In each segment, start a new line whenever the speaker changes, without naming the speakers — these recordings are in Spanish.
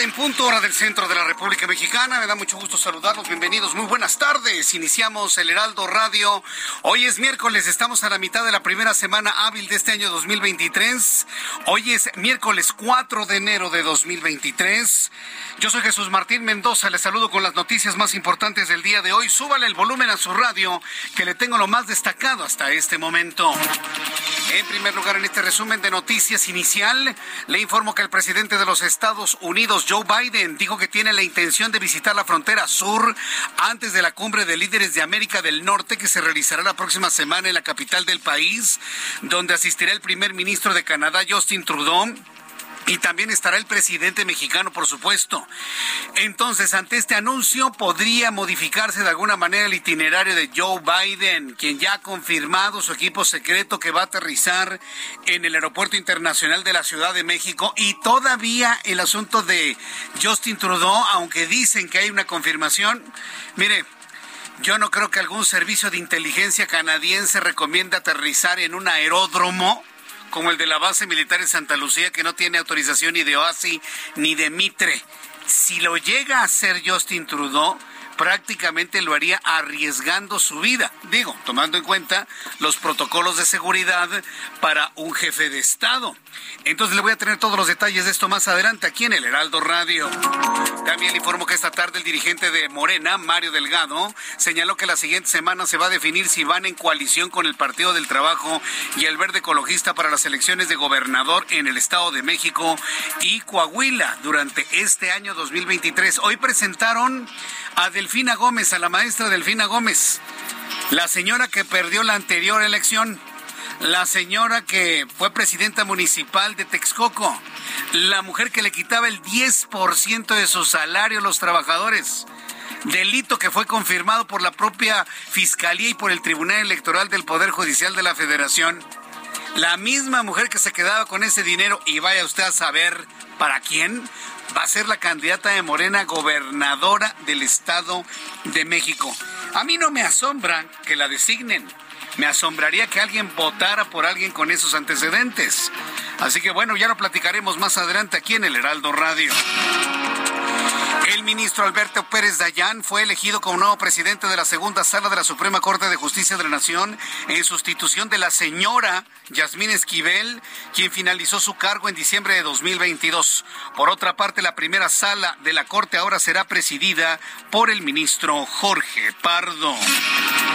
En punto, hora del centro de la República Mexicana. Me da mucho gusto saludarlos. Bienvenidos. Muy buenas tardes. Iniciamos el Heraldo Radio. Hoy es miércoles. Estamos a la mitad de la primera semana hábil de este año 2023. Hoy es miércoles 4 de enero de 2023. Yo soy Jesús Martín Mendoza. Les saludo con las noticias más importantes del día de hoy. Súbale el volumen a su radio, que le tengo lo más destacado hasta este momento. En primer lugar, en este resumen de noticias inicial, le informo que el presidente de los Estados Unidos, Joe Biden dijo que tiene la intención de visitar la frontera sur antes de la cumbre de líderes de América del Norte que se realizará la próxima semana en la capital del país, donde asistirá el primer ministro de Canadá, Justin Trudeau y también estará el presidente mexicano, por supuesto. Entonces, ante este anuncio, podría modificarse de alguna manera el itinerario de Joe Biden, quien ya ha confirmado su equipo secreto que va a aterrizar en el Aeropuerto Internacional de la Ciudad de México. Y todavía el asunto de Justin Trudeau, aunque dicen que hay una confirmación, mire, yo no creo que algún servicio de inteligencia canadiense recomiende aterrizar en un aeródromo como el de la base militar en Santa Lucía, que no tiene autorización ni de OASI ni de Mitre. Si lo llega a hacer Justin Trudeau, prácticamente lo haría arriesgando su vida. Digo, tomando en cuenta los protocolos de seguridad para un jefe de Estado. Entonces le voy a tener todos los detalles de esto más adelante aquí en el Heraldo Radio. También le informo que esta tarde el dirigente de Morena, Mario Delgado, señaló que la siguiente semana se va a definir si van en coalición con el Partido del Trabajo y el Verde Ecologista para las elecciones de gobernador en el Estado de México y Coahuila durante este año 2023. Hoy presentaron a Delfina Gómez, a la maestra Delfina Gómez, la señora que perdió la anterior elección, la señora que fue presidenta municipal de Texcoco, la mujer que le quitaba el 10% de su salario a los trabajadores. Delito que fue confirmado por la propia Fiscalía y por el Tribunal Electoral del Poder Judicial de la Federación. La misma mujer que se quedaba con ese dinero, y vaya usted a saber para quién, va a ser la candidata de Morena gobernadora del Estado de México. A mí no me asombra que la designen. Me asombraría que alguien votara por alguien con esos antecedentes. Así que bueno, ya lo platicaremos más adelante aquí en el Heraldo Radio. El ministro Alberto Pérez Dayán fue elegido como nuevo presidente de la segunda sala de la Suprema Corte de Justicia de la Nación en sustitución de la señora Yasmín Esquivel, quien finalizó su cargo en diciembre de 2022. Por otra parte, la primera sala de la Corte ahora será presidida por el ministro Jorge Pardo.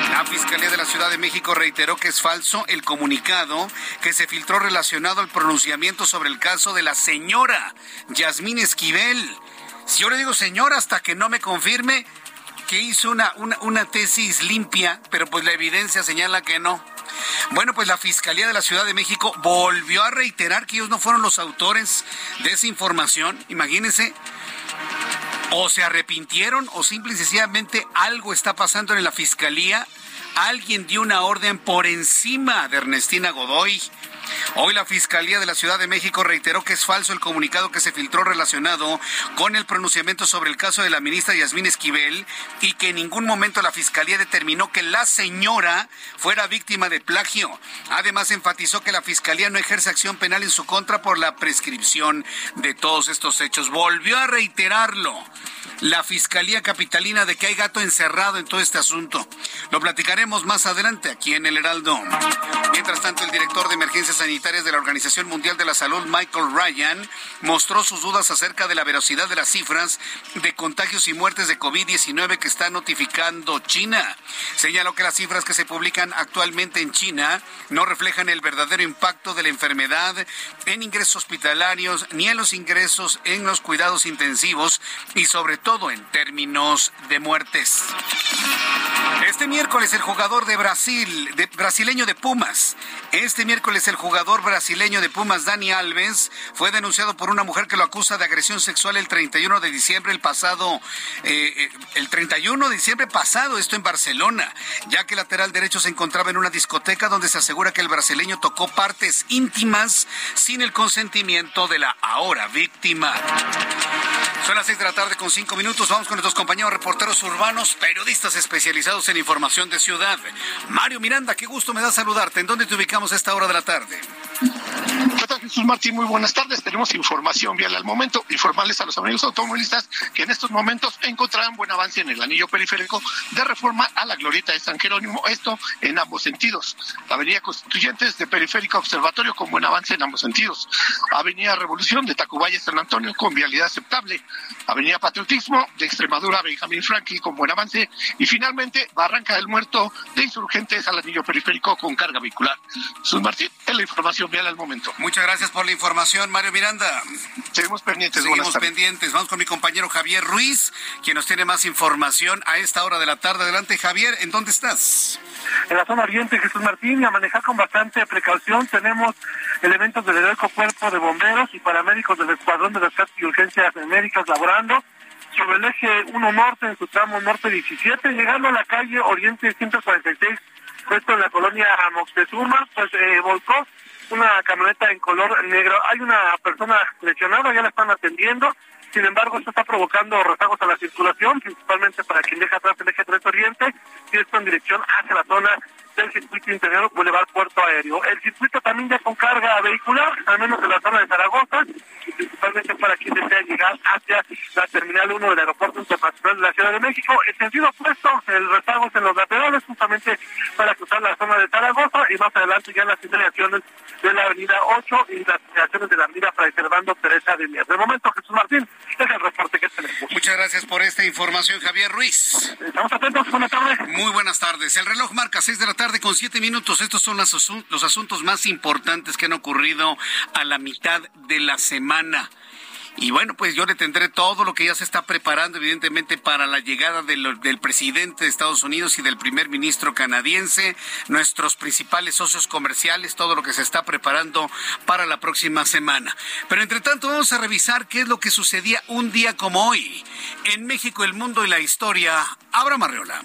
La Fiscalía de la Ciudad de México reiteró que es falso el comunicado que se filtró relacionado al pronunciamiento sobre el caso de la señora Yasmín Esquivel si yo le digo señor hasta que no me confirme que hizo una, una, tesis limpia, pero pues la evidencia señala que no. Bueno, pues la Fiscalía de la Ciudad de México volvió a reiterar que ellos no fueron los autores de esa información. Imagínense, o se arrepintieron o simple y sencillamente algo está pasando en la Fiscalía. Alguien dio una orden por encima de Ernestina Godoy Hoy la Fiscalía de la Ciudad de México reiteró que es falso el comunicado que se filtró relacionado con el pronunciamiento sobre el caso de la ministra Yasmín Esquivel y que en ningún momento la Fiscalía determinó que la señora fuera víctima de plagio. Además, enfatizó que la Fiscalía no ejerce acción penal en su contra por la prescripción de todos estos hechos. Volvió a reiterarlo la Fiscalía Capitalina de que hay gato encerrado en todo este asunto. Lo platicaremos más adelante aquí en el Heraldo. Mientras tanto, el director de emergencias sanitarias de la Organización Mundial de la Salud, Michael Ryan, mostró sus dudas acerca de la veracidad de las cifras de contagios y muertes de COVID-19 que está notificando China. Señaló que las cifras que se publican actualmente en China no reflejan el verdadero impacto de la enfermedad en ingresos hospitalarios ni en los ingresos en los cuidados intensivos y sobre todo en términos de muertes. Este miércoles el jugador de Brasil, brasileño de Pumas, este miércoles el jugador brasileño de Pumas, Dani Alves, fue denunciado por una mujer que lo acusa de agresión sexual el 31 de diciembre, el pasado, eh, eh, el 31 de diciembre pasado, esto en Barcelona, ya que lateral derecho se encontraba en una discoteca donde se asegura que el brasileño tocó partes íntimas sin el consentimiento de la ahora víctima. Son las seis de la tarde con cinco minutos. Vamos con nuestros compañeros reporteros urbanos, periodistas especializados en información de ciudad. Mario Miranda, qué gusto me da saludarte. ¿En dónde te ubicamos a esta hora de la tarde?
¿Qué Jesús Martín? Muy buenas tardes. Tenemos información vial al momento. Informarles a los amigos automovilistas que en estos momentos encontrarán buen avance en el anillo periférico de reforma a la glorieta de San Jerónimo. Esto en ambos sentidos. Avenida Constituyentes de Periférico Observatorio con buen avance en ambos sentidos. Avenida Revolución de Tacubaya San Antonio con vialidad aceptable. Avenida Patriotismo de Extremadura Benjamín Franklin con buen avance. Y finalmente Barranca del Muerto de Insurgentes al anillo periférico con carga vehicular. Jesús Martín, es la información vial al momento.
Muchas gracias por la información, Mario Miranda.
Seguimos pendientes.
Seguimos pendientes. Vamos con mi compañero Javier Ruiz, quien nos tiene más información a esta hora de la tarde. Adelante, Javier, ¿en dónde estás?
En la zona oriente, Jesús Martín, y a manejar con bastante precaución. Tenemos elementos del heroico cuerpo de bomberos y paramédicos del Escuadrón de Rescate y Urgencias Médicas laborando sobre el eje 1 norte, en su tramo norte 17, llegando a la calle Oriente 146, puesto en la colonia Moctezuma, pues eh, volcó una camioneta en color negro. Hay una persona lesionada, ya la están atendiendo. Sin embargo, esto está provocando rezagos a la circulación, principalmente para quien deja atrás el eje 3 Oriente, y esto en dirección hacia la zona del circuito interior Boulevard Puerto Aéreo. El circuito también ya con carga vehicular, al menos en la zona de Zaragoza, y principalmente para quien desea llegar hacia la Terminal 1 del Aeropuerto Internacional de la Ciudad de México. El sentido opuesto, el rezago es en los laterales, justamente para cruzar la zona de Zaragoza, y más adelante ya las integraciones de la Avenida 8 y las integraciones de la Avenida Fray Servando Teresa de Mier. De momento, Jesús Martín, es el reporte que tenemos.
Muchas gracias por esta información, Javier Ruiz.
Estamos atentos, buenas tardes.
Muy buenas tardes. El reloj marca 6 de la tarde con siete minutos. Estos son los, asuntos más importantes que han ocurrido a la mitad de la semana. Y bueno, pues yo le tendré todo lo que ya se está preparando, evidentemente, para la llegada del, del, presidente de Estados Unidos y del primer ministro canadiense, nuestros principales socios comerciales, todo lo que se está preparando para la próxima semana. Pero entre tanto, vamos a revisar qué es lo que sucedía un día como hoy en México, el mundo y la historia. Abra Marreola.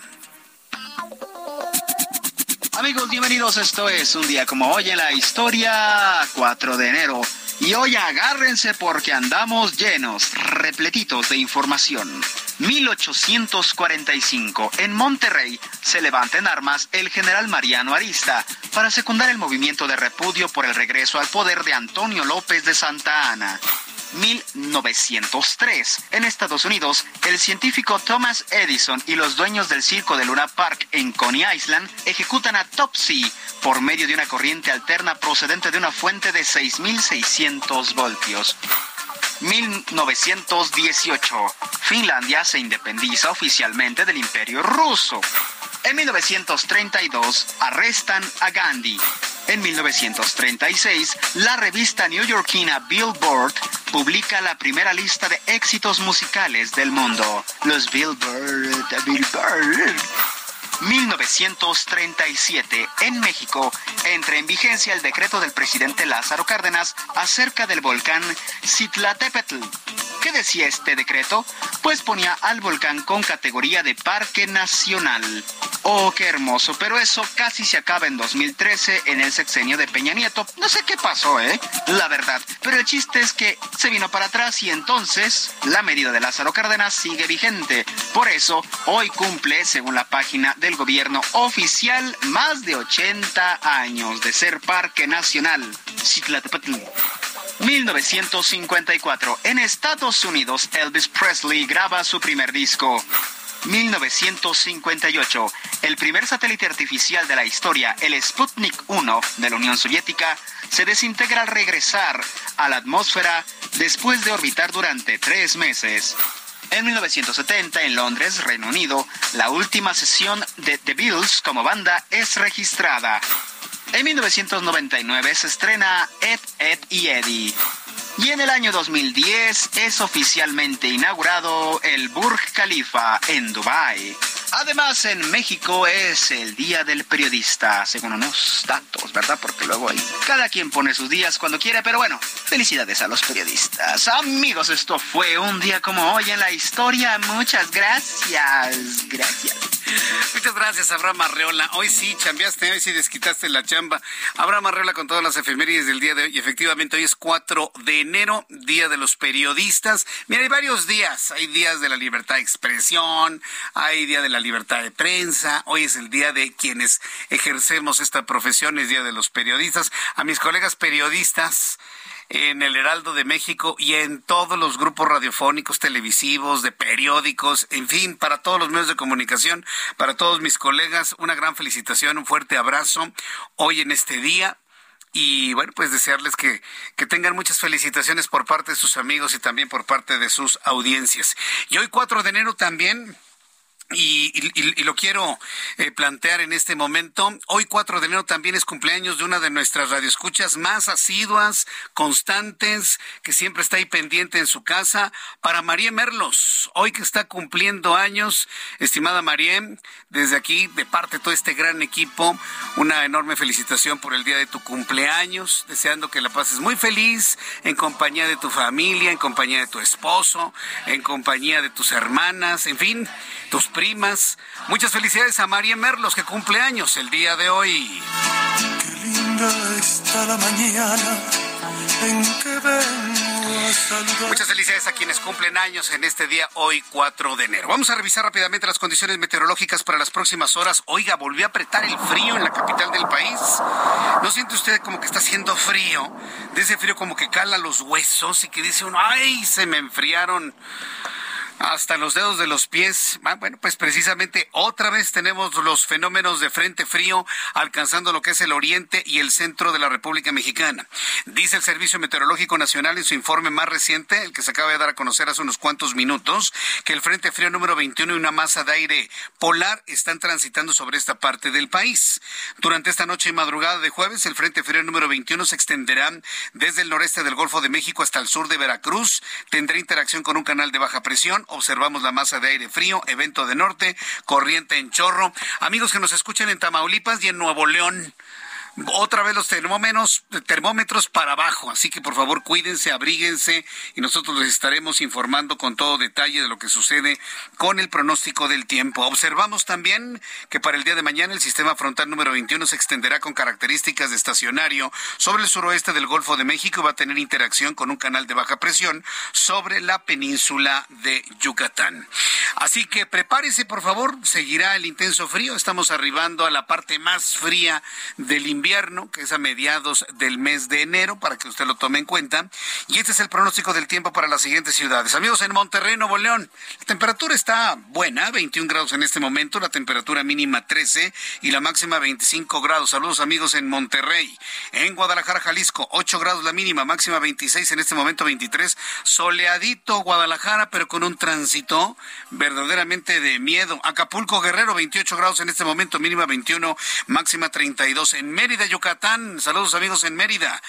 Amigos, bienvenidos. Esto es un día como hoy en la historia, 4 de enero. Y hoy agárrense porque andamos llenos, repletitos de información. 1845. En Monterrey se levanta en armas el general Mariano Arista para secundar el movimiento de repudio por el regreso al poder de Antonio López de Santa Ana. 1903. En Estados Unidos, el científico Thomas Edison y los dueños del circo de Luna Park en Coney Island ejecutan a Topsy por medio de una corriente alterna procedente de una fuente de 6.600 voltios. 1918. Finlandia se independiza oficialmente del Imperio Ruso. En 1932 arrestan a Gandhi. En 1936, la revista neoyorquina Billboard publica la primera lista de éxitos musicales del mundo. Los Billboard, Billboard. 1937, en México, entra en vigencia el decreto del presidente Lázaro Cárdenas acerca del volcán Citlatépetl, ¿Qué decía este decreto? Pues ponía al volcán con categoría de parque nacional. Oh, qué hermoso, pero eso casi se acaba en 2013 en el sexenio de Peña Nieto. No sé qué pasó, ¿eh? La verdad. Pero el chiste es que se vino para atrás y entonces la medida de Lázaro Cárdenas sigue vigente. Por eso, hoy cumple, según la página del gobierno oficial, más de 80 años de ser parque nacional. 1954. En Estados Unidos, Elvis Presley graba su primer disco. 1958. El primer satélite artificial de la historia, el Sputnik 1 de la Unión Soviética, se desintegra al regresar a la atmósfera después de orbitar durante tres meses. En 1970, en Londres, Reino Unido, la última sesión de The Beatles como banda es registrada. En 1999 se estrena Ed, Ed y Eddie. Y en el año 2010 es oficialmente inaugurado el Burj Khalifa en Dubái. Además, en México es el Día del Periodista, según unos datos, ¿verdad? Porque luego hay cada quien pone sus días cuando quiere, pero bueno, felicidades a los periodistas. Amigos, esto fue un día como hoy en la historia. Muchas gracias. Gracias.
Muchas gracias, Abraham Arreola. Hoy sí chambeaste, hoy sí desquitaste la chamba. Abraham Arreola con todas las efemérides del día de hoy. Efectivamente, hoy es 4 de enero, Día de los Periodistas. Mira, hay varios días. Hay días de la libertad de expresión, hay Día de la libertad de prensa. Hoy es el día de quienes ejercemos esta profesión, es Día de los Periodistas. A mis colegas periodistas, en el Heraldo de México y en todos los grupos radiofónicos, televisivos, de periódicos, en fin, para todos los medios de comunicación, para todos mis colegas, una gran felicitación, un fuerte abrazo hoy en este día. Y bueno, pues desearles que, que tengan muchas felicitaciones por parte de sus amigos y también por parte de sus audiencias. Y hoy 4 de enero también y, lo quiero eh, plantear en este momento. Hoy 4 de enero también es cumpleaños de una de nuestras radioescuchas más asiduas, constantes, que siempre está ahí pendiente en su casa, para María Merlos. Hoy que está cumpliendo años, estimada María, desde aquí, de parte de todo este gran equipo, una enorme felicitación por el día de tu cumpleaños, deseando que la pases muy feliz en compañía de tu familia, en compañía de tu esposo, en compañía de tus hermanas, en fin, tus primas. Muchas felicidades a María Merlos, que cumple años el día de hoy.
Qué linda está la mañana en que
Muchas felicidades a quienes cumplen años en este día, hoy 4 de enero. Vamos a revisar rápidamente las condiciones meteorológicas para las próximas horas. Oiga, volvió a apretar el frío en la capital del país. ¿No siente usted como que está haciendo frío? De ese frío como que cala los huesos y que dice uno, ay, se me enfriaron hasta los dedos de los pies. Ah, bueno, pues precisamente otra vez tenemos los fenómenos de frente frío alcanzando lo que es el oriente y el centro de la República Mexicana. Dice el Servicio Meteorológico Nacional en su informe más reciente, el que se acaba de dar a conocer hace unos cuantos minutos, que el frente frío número 21 y una masa de aire polar están transitando sobre esta parte del país. Durante esta noche y madrugada de jueves, el frente frío número 21 se extenderá desde el noreste del Golfo de México hasta el sur de Veracruz. Tendrá interacción con un canal de baja presión observamos la masa de aire frío, evento de norte, corriente en chorro. Amigos que nos escuchan en Tamaulipas y en Nuevo León otra vez los termómetros, termómetros para abajo, así que por favor cuídense, abríguense y nosotros les estaremos informando con todo detalle de lo que sucede con el pronóstico del tiempo. Observamos también que para el día de mañana el sistema frontal número 21 se extenderá con características de estacionario sobre el suroeste del Golfo de México y va a tener interacción con un canal de baja presión sobre la península de Yucatán. Así que prepárese, por favor, seguirá el intenso frío, estamos arribando a la parte más fría del invierno que es a mediados del mes de enero, para que usted lo tome en cuenta. Y este es el pronóstico del tiempo para las siguientes ciudades. Amigos, en Monterrey, Nuevo León, la temperatura está buena, 21 grados en este momento, la temperatura mínima 13 y la máxima 25 grados. Saludos amigos en Monterrey. En Guadalajara, Jalisco, 8 grados la mínima, máxima 26, en este momento 23. Soleadito Guadalajara, pero con un tránsito verdaderamente de miedo. Acapulco, Guerrero, 28 grados en este momento, mínima 21, máxima 32. En Mérida, de Yucatán. Saludos amigos en Mérida.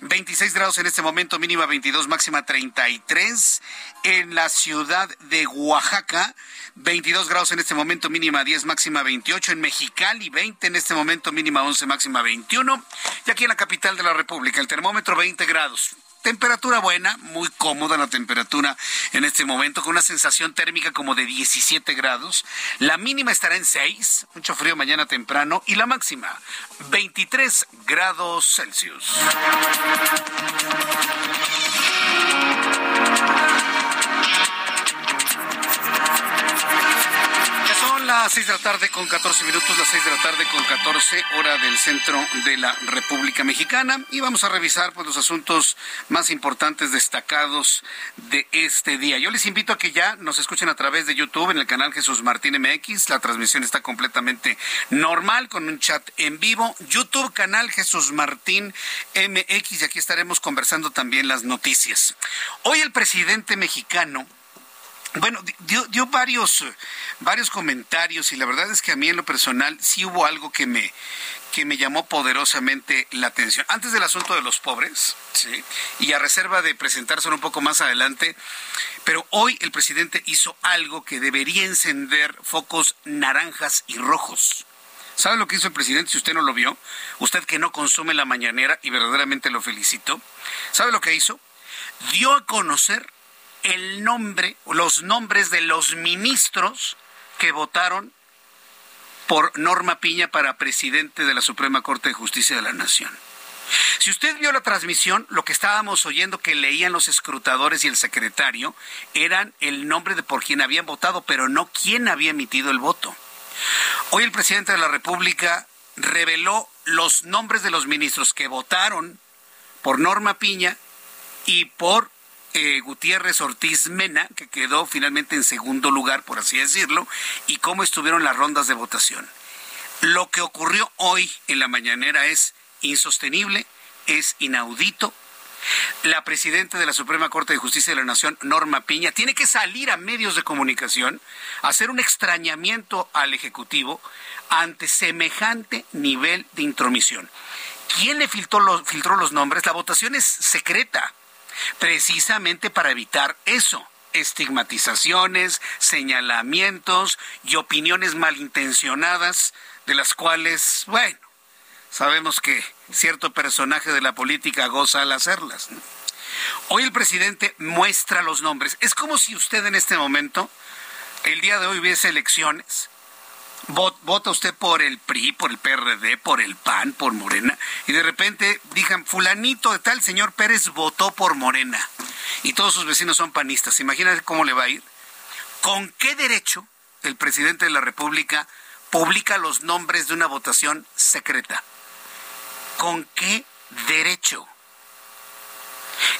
26 grados en este momento, mínima 22, máxima 33. En la ciudad de Oaxaca, 22 grados en este momento, mínima 10, máxima 28. En Mexicali, 20 en este momento, mínima 11, máxima 21. Y aquí en la capital de la República, el termómetro 20 grados. Temperatura buena, muy cómoda la temperatura en este momento, con una sensación térmica como de 17 grados. La mínima estará en 6, mucho frío mañana temprano, y la máxima 23 grados Celsius. Las 6 de la tarde con 14 minutos, las 6 de la tarde con 14 hora del centro de la República Mexicana y vamos a revisar pues los asuntos más importantes destacados de este día. Yo les invito a que ya nos escuchen a través de YouTube en el canal Jesús Martín MX. La transmisión está completamente normal con un chat en vivo. YouTube canal Jesús Martín MX y aquí estaremos conversando también las noticias. Hoy el presidente mexicano bueno, dio, varios, varios comentarios y la verdad es que a mí en lo personal sí hubo algo que me, que me llamó poderosamente la atención. Antes del asunto de los pobres, ¿sí? y a reserva de presentarse un poco más adelante, pero hoy el presidente hizo algo que debería encender focos naranjas y rojos. ¿Sabe lo que hizo el presidente si usted no lo vio? Usted que no consume la mañanera y verdaderamente lo felicito. ¿Sabe lo que hizo? Dio a conocer el nombre, los nombres de los ministros que votaron por Norma Piña para presidente de la Suprema Corte de Justicia de la Nación. Si usted vio la transmisión, lo que estábamos oyendo que leían los escrutadores y el secretario eran el nombre de por quien habían votado, pero no quién había emitido el voto. Hoy el presidente de la República reveló los nombres de los ministros que votaron por Norma Piña y por eh, Gutiérrez Ortiz Mena, que quedó finalmente en segundo lugar, por así decirlo, y cómo estuvieron las rondas de votación. Lo que ocurrió hoy en la mañanera es insostenible, es inaudito. La presidenta de la Suprema Corte de Justicia de la Nación, Norma Piña, tiene que salir a medios de comunicación, hacer un extrañamiento al Ejecutivo ante semejante nivel de intromisión. ¿Quién le filtró los, filtró los nombres? La votación es secreta precisamente para evitar eso estigmatizaciones, señalamientos y opiniones malintencionadas de las cuales, bueno, sabemos que cierto personaje de la política goza al hacerlas. Hoy el presidente muestra los nombres. Es como si usted en este momento, el día de hoy hubiese elecciones vota usted por el PRI, por el PRD, por el PAN, por Morena, y de repente digan, fulanito de tal, señor Pérez votó por Morena, y todos sus vecinos son panistas. Imagínate cómo le va a ir. ¿Con qué derecho el presidente de la República publica los nombres de una votación secreta? ¿Con qué derecho?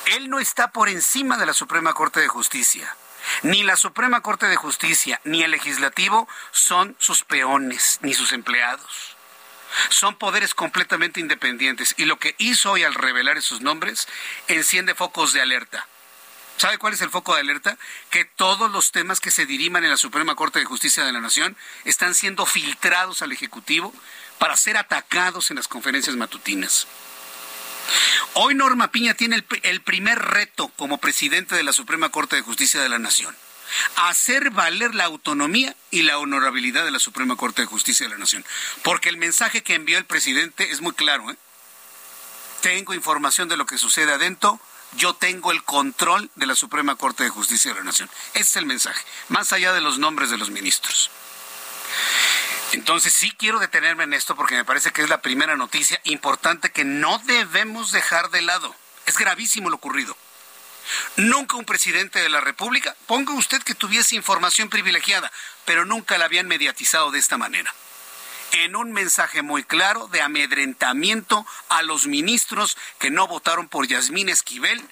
Él no está por encima de la Suprema Corte de Justicia. Ni la Suprema Corte de Justicia ni el Legislativo son sus peones ni sus empleados. Son poderes completamente independientes y lo que hizo hoy al revelar esos nombres enciende focos de alerta. ¿Sabe cuál es el foco de alerta? Que todos los temas que se diriman en la Suprema Corte de Justicia de la Nación están siendo filtrados al Ejecutivo para ser atacados en las conferencias matutinas. Hoy Norma Piña tiene el, primer reto como presidente de la Suprema Corte de Justicia de la Nación hacer valer la autonomía y la honorabilidad de la Suprema Corte de Justicia de la Nación. Porque el mensaje que envió el presidente es muy claro. ¿eh? Tengo información de lo que sucede adentro, yo tengo el control de la Suprema Corte de Justicia de la Nación. Ese es el mensaje, más allá de los nombres de los ministros. Entonces sí quiero detenerme en esto porque me parece que es la primera noticia importante que no debemos dejar de lado. Es gravísimo lo ocurrido. Nunca un presidente de la República, ponga usted que tuviese información privilegiada, pero nunca la habían mediatizado de esta manera. En un mensaje muy claro de amedrentamiento a los ministros que no votaron por Yasmín Esquivel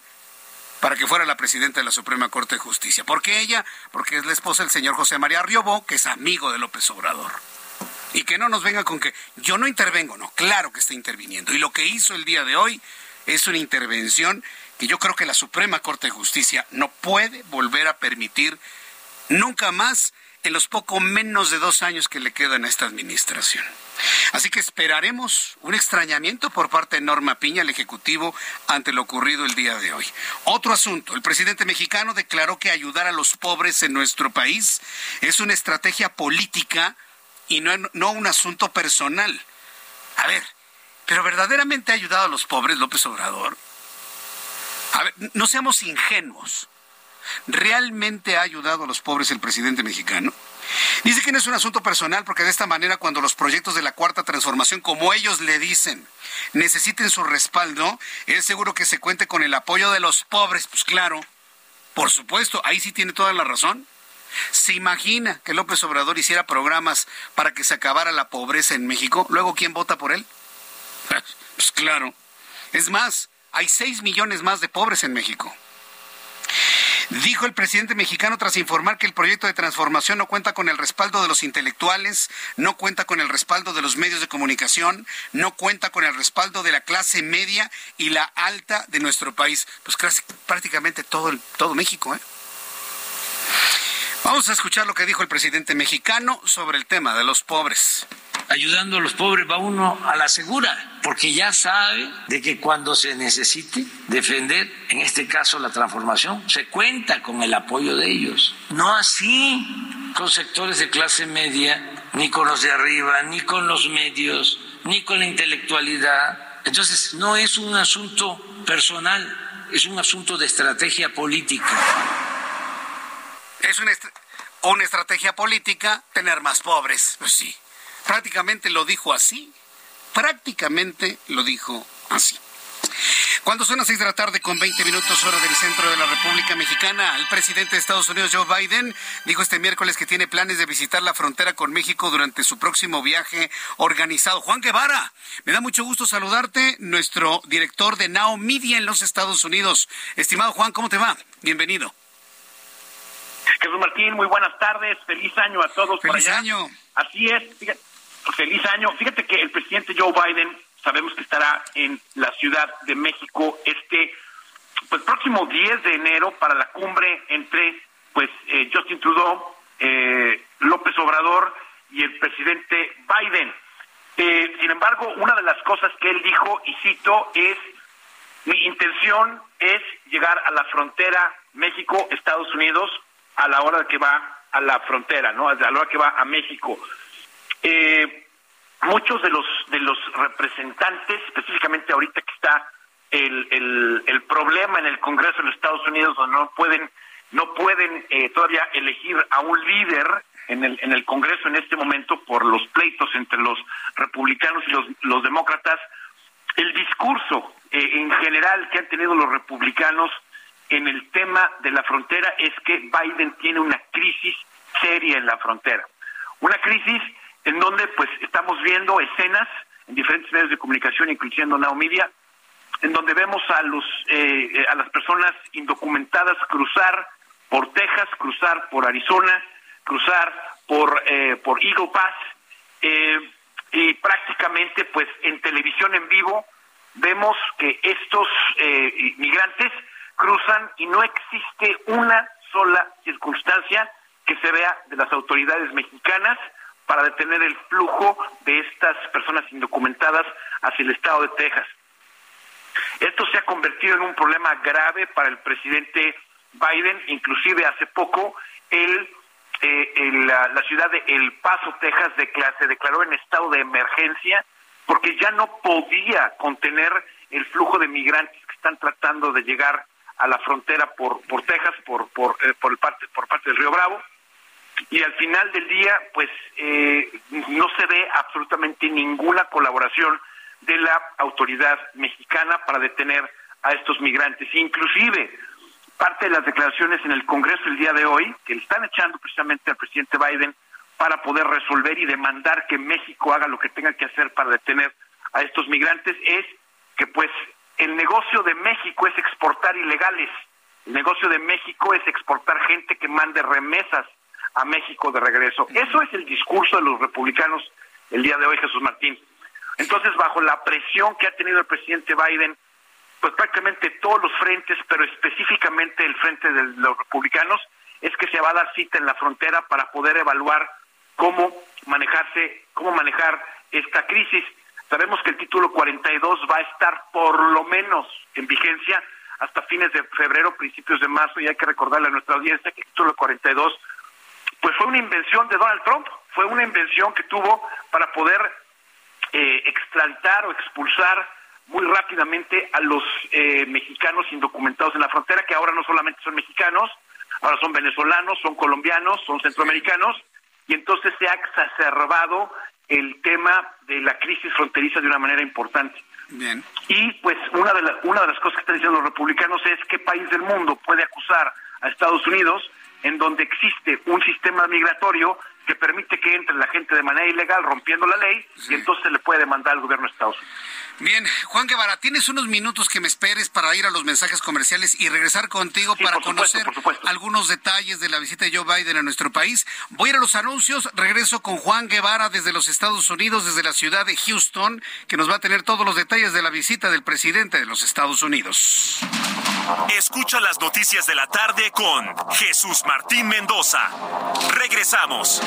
para que fuera la presidenta de la Suprema Corte de Justicia. ¿Por qué ella? Porque es la esposa del señor José María Riobó, que es amigo de López Obrador. Y que no nos venga con que yo no intervengo, no, claro que está interviniendo. Y lo que hizo el día de hoy es una intervención que yo creo que la Suprema Corte de Justicia no puede volver a permitir nunca más en los poco menos de dos años que le quedan a esta administración. Así que esperaremos un extrañamiento por parte de Norma Piña, el Ejecutivo, ante lo ocurrido el día de hoy. Otro asunto, el presidente mexicano declaró que ayudar a los pobres en nuestro país es una estrategia política y no, no un asunto personal. A ver, ¿pero verdaderamente ha ayudado a los pobres López Obrador? A ver, no seamos ingenuos. ¿Realmente ha ayudado a los pobres el presidente mexicano? Dice que no es un asunto personal porque de esta manera cuando los proyectos de la cuarta transformación, como ellos le dicen, necesiten su respaldo, es seguro que se cuente con el apoyo de los pobres. Pues claro, por supuesto, ahí sí tiene toda la razón. ¿Se imagina que López Obrador hiciera programas para que se acabara la pobreza en México? Luego, ¿quién vota por él? Pues claro. Es más, hay seis millones más de pobres en México. Dijo el presidente mexicano tras informar que el proyecto de transformación no cuenta con el respaldo de los intelectuales, no cuenta con el respaldo de los medios de comunicación, no cuenta con el respaldo de la clase media y la alta de nuestro país. Pues prácticamente todo, el, todo México. ¿eh? Vamos a escuchar lo que dijo el presidente mexicano sobre el tema de los pobres
ayudando a los pobres va uno a la segura, porque ya sabe de que cuando se necesite defender, en este caso la transformación, se cuenta con el apoyo de ellos. No así con sectores de clase media, ni con los de arriba, ni con los medios, ni con la intelectualidad. Entonces, no es un asunto personal, es un asunto de estrategia política.
Es una, una estrategia política tener más pobres, pues sí. Prácticamente lo dijo así. Prácticamente lo dijo así. Cuando son las seis de la tarde con 20 minutos hora del centro de la República Mexicana, el presidente de Estados Unidos, Joe Biden, dijo este miércoles que tiene planes de visitar la frontera con México durante su próximo viaje organizado. Juan Guevara, me da mucho gusto saludarte, nuestro director de Now Media en los Estados Unidos. Estimado Juan, ¿cómo te va? Bienvenido.
Jesús Martín, muy buenas tardes, feliz año a todos.
Feliz año.
Así es, feliz año. Fíjate que el presidente Joe Biden sabemos que estará en la Ciudad de México este pues próximo 10 de enero para la cumbre entre pues eh, Justin Trudeau, eh, López Obrador y el presidente Biden. Eh, sin embargo, una de las cosas que él dijo, y cito, es mi intención es llegar a la frontera México-Estados Unidos a la hora que va a la frontera, ¿no? A la hora que va a México. Eh, muchos de los de los representantes, específicamente ahorita que está el, el, problema en el Congreso de los Estados Unidos, donde no pueden no pueden eh, todavía elegir a un líder en el en el Congreso en este momento por los pleitos entre los republicanos y los los demócratas. El discurso eh, en general que han tenido los republicanos en el tema de la frontera es que Biden tiene una crisis seria en la frontera. Una crisis en donde pues estamos viendo escenas en diferentes medios de comunicación, incluyendo Now Media, en donde vemos a los eh, eh, a las personas indocumentadas cruzar por Texas, cruzar por Arizona, cruzar por eh, por Eagle Pass y prácticamente pues en televisión en vivo vemos que estos migrantes cruzan y no existe una sola circunstancia que se vea de las autoridades mexicanas para detener el flujo de estas personas indocumentadas hacia el estado de Texas. Esto se ha convertido en un problema grave para el presidente Biden, inclusive hace poco el, eh, la, ciudad de El Paso, Texas, se declaró en estado de emergencia porque ya no podía contener el flujo de migrantes que están tratando de llegar a la frontera por, por Texas, por, por, eh, por, el parte, por parte del Río Bravo. Y al final del día pues eh, no se ve absolutamente ninguna colaboración de la autoridad mexicana para detener a estos migrantes. Inclusive parte de las declaraciones en el Congreso el día de hoy que le están echando precisamente al presidente Biden para poder resolver y demandar que México haga lo que tenga que hacer para detener a estos migrantes es que pues el negocio de México es exportar ilegales el negocio de México es exportar gente que mande remesas a México de regreso. Eso es el discurso de los republicanos el día de hoy, Jesús Martín. Entonces, bajo la presión que ha tenido el presidente Biden, pues prácticamente todos los frentes, pero específicamente el frente de los republicanos, es que se va a dar cita en la frontera para poder evaluar cómo manejarse, cómo manejar esta crisis. Sabemos que el título 42 va a estar por lo menos en vigencia hasta fines de febrero, principios de marzo, y hay que recordarle a nuestra audiencia que el título 42 pues fue una invención de Donald Trump, fue una invención que tuvo para poder eh, extraditar o expulsar muy rápidamente a los eh, mexicanos indocumentados en la frontera, que ahora no solamente son mexicanos, ahora son venezolanos, son colombianos, son centroamericanos, y entonces se ha exacerbado el tema de la crisis fronteriza de una manera importante.
Bien.
Y pues una de, una de las cosas que están diciendo los republicanos es qué país del mundo puede acusar a Estados Unidos en donde existe un sistema migratorio que permite que entre la gente de manera ilegal rompiendo la ley y entonces se le puede demandar al gobierno de Estados Unidos.
Bien, Juan Guevara, tienes unos minutos que me esperes para ir a los mensajes comerciales y regresar contigo para conocer algunos detalles de la visita de Joe Biden a nuestro país. Voy a ir a los anuncios, regreso con Juan Guevara desde los Estados Unidos, desde la ciudad de Houston, que nos va a tener todos los detalles de la visita del presidente de los Estados Unidos.
Escucha las noticias de la tarde con Jesús Martín Mendoza. Regresamos.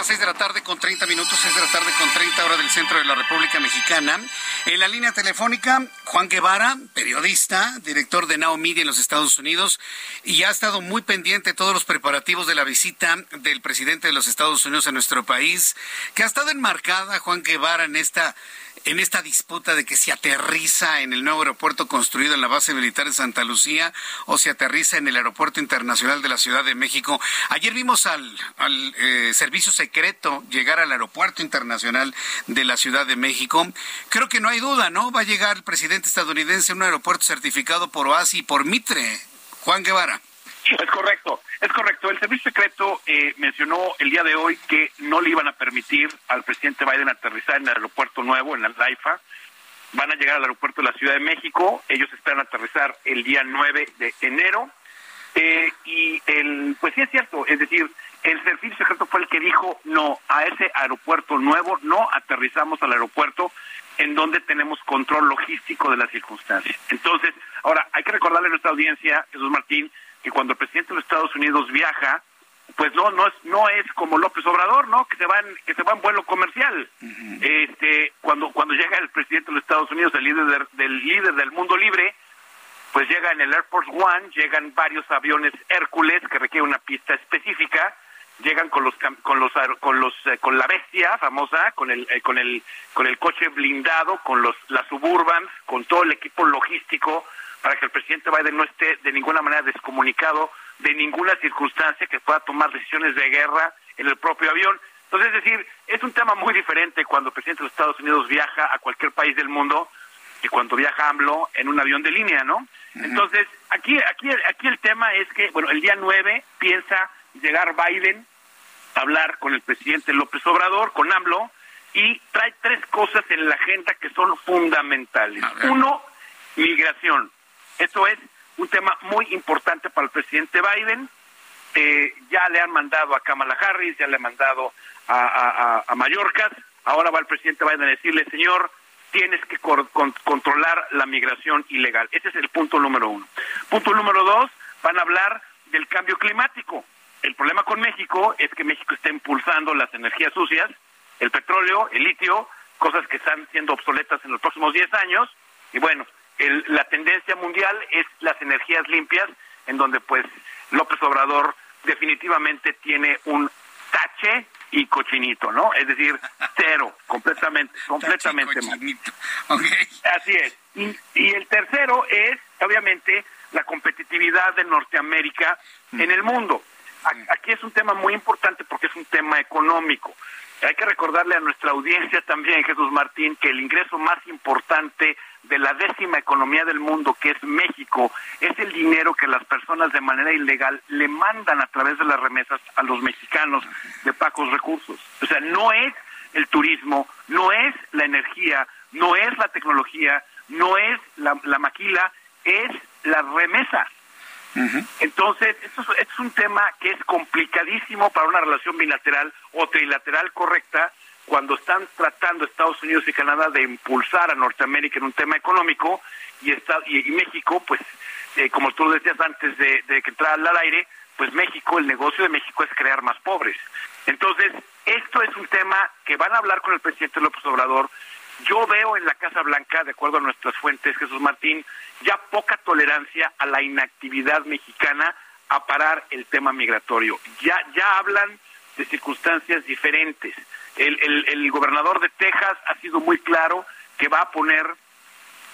Las 6 de la tarde con 30 minutos, 6 de la tarde con 30 hora del centro de la República Mexicana. En la línea telefónica, Juan Guevara, periodista, director de Now Media en los Estados Unidos, y ha estado muy pendiente de todos los preparativos de la visita del presidente de los Estados Unidos a nuestro país, que ha estado enmarcada, Juan Guevara, en esta en esta disputa de que se aterriza en el nuevo aeropuerto construido en la base militar de Santa Lucía o se aterriza en el aeropuerto internacional de la Ciudad de México. Ayer vimos al, eh, servicio secreto llegar al aeropuerto internacional de la Ciudad de México. Creo que no hay duda, ¿no? Va a llegar el presidente estadounidense a un aeropuerto certificado por OASI y por Mitre. Juan Guevara.
Es correcto, es correcto. El servicio secreto eh, mencionó el día de hoy que no le iban a permitir al presidente Biden aterrizar en el aeropuerto nuevo, en la LAIFA. Van a llegar al aeropuerto de la Ciudad de México. Ellos esperan aterrizar el día 9 de enero. Eh, y el, pues sí es cierto, es decir, el servicio secreto fue el que dijo no a ese aeropuerto nuevo, no aterrizamos al aeropuerto en donde tenemos control logístico de las circunstancias. Entonces, ahora hay que recordarle a nuestra audiencia, Jesús Martín, que cuando el presidente de los Estados Unidos viaja, pues no no es no es como López Obrador, ¿no? Que se va en, que se va en vuelo comercial. Este cuando cuando llega el presidente de los Estados Unidos, el líder del líder del mundo libre, pues llega en el Air Force One, llegan varios aviones Hércules que requieren una pista específica, llegan con los con los con los eh, con la bestia famosa, con el eh, con el con el coche blindado, con los las suburban, con todo el equipo logístico para que el presidente Biden no esté de ninguna manera descomunicado de ninguna circunstancia que pueda tomar decisiones de guerra en el propio avión. Entonces, es decir, es un tema muy diferente cuando el presidente de los Estados Unidos viaja a cualquier país del mundo que cuando viaja AMLO en un avión de línea, ¿no? Entonces, aquí, aquí, aquí el tema es que, bueno, el día 9 piensa llegar Biden a hablar con el presidente López Obrador, con AMLO, y trae tres cosas en la agenda que son fundamentales. Uno, migración. Esto es un tema muy importante para el presidente Biden. Eh, ya le han mandado a Kamala Harris, ya le han mandado a, a, Mallorca. Ahora va el presidente Biden a decirle, señor, tienes que controlar la migración ilegal. Ese es el punto número uno. Punto número dos, van a hablar del cambio climático. El problema con México es que México está impulsando las energías sucias, el petróleo, el litio, cosas que están siendo obsoletas en los próximos 10 años. Y bueno, la tendencia mundial es las energías limpias, en donde pues López Obrador definitivamente tiene un tache y cochinito, ¿no? Es decir, cero, completamente, completamente mal. Así es. Y, y, el tercero es, obviamente, la competitividad de Norteamérica en el mundo. Aquí es un tema muy importante porque es un tema económico. Hay que recordarle a nuestra audiencia también, Jesús Martín, que el ingreso más importante de la décima economía del mundo, que es México, es el dinero que las personas de manera ilegal le mandan a través de las remesas a los mexicanos de pacos recursos. O sea, no es el turismo, no es la energía, no es la tecnología, no es la, maquila, es la remesa. Entonces, esto es, un tema que es complicadísimo para una relación bilateral o trilateral correcta cuando están tratando Estados Unidos y Canadá de impulsar a Norteamérica en un tema económico y, y, México, pues, eh, como tú decías antes de, de que entrara al aire, pues México, el negocio de México es crear más pobres. Entonces, esto es un tema que van a hablar con el presidente López Obrador. Yo veo en la Casa Blanca, de acuerdo a nuestras fuentes, Jesús Martín, ya poca tolerancia a la inactividad mexicana a parar el tema migratorio. Ya, ya hablan de circunstancias diferentes. El, el, el gobernador de Texas ha sido muy claro que va a poner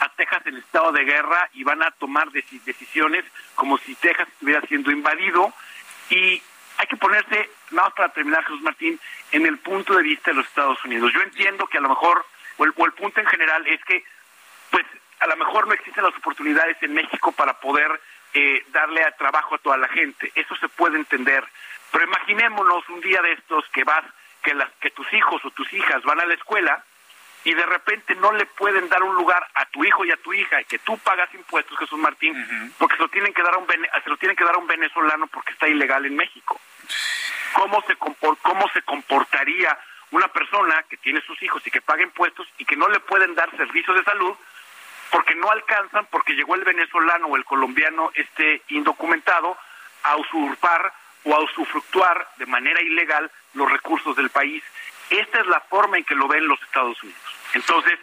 a Texas en estado de guerra y van a tomar decisiones como si Texas estuviera siendo invadido y hay que ponerse, nada más para terminar Jesús Martín, en el punto de vista de los Estados Unidos. Yo entiendo que a lo mejor, o el, punto en general es que, pues, a lo mejor no existen las oportunidades en México para poder eh, darle a trabajo a toda la gente. Eso se puede entender. Pero imaginémonos un día de estos que vas, que, las, que tus hijos o tus hijas van a la escuela y de repente no le pueden dar un lugar a tu hijo y a tu hija y que tú pagas impuestos, Jesús Martín, porque se lo tienen que dar a un se lo tienen que dar a un venezolano porque está ilegal en México. ¿Cómo se cómo se comportaría una persona que tiene sus hijos y que paga impuestos y que no le pueden dar servicios de salud porque no alcanzan porque llegó el venezolano o el colombiano este indocumentado a usurpar o a usufructuar de manera ilegal los recursos del país. Esta es la forma en que lo ven los Estados Unidos. Entonces,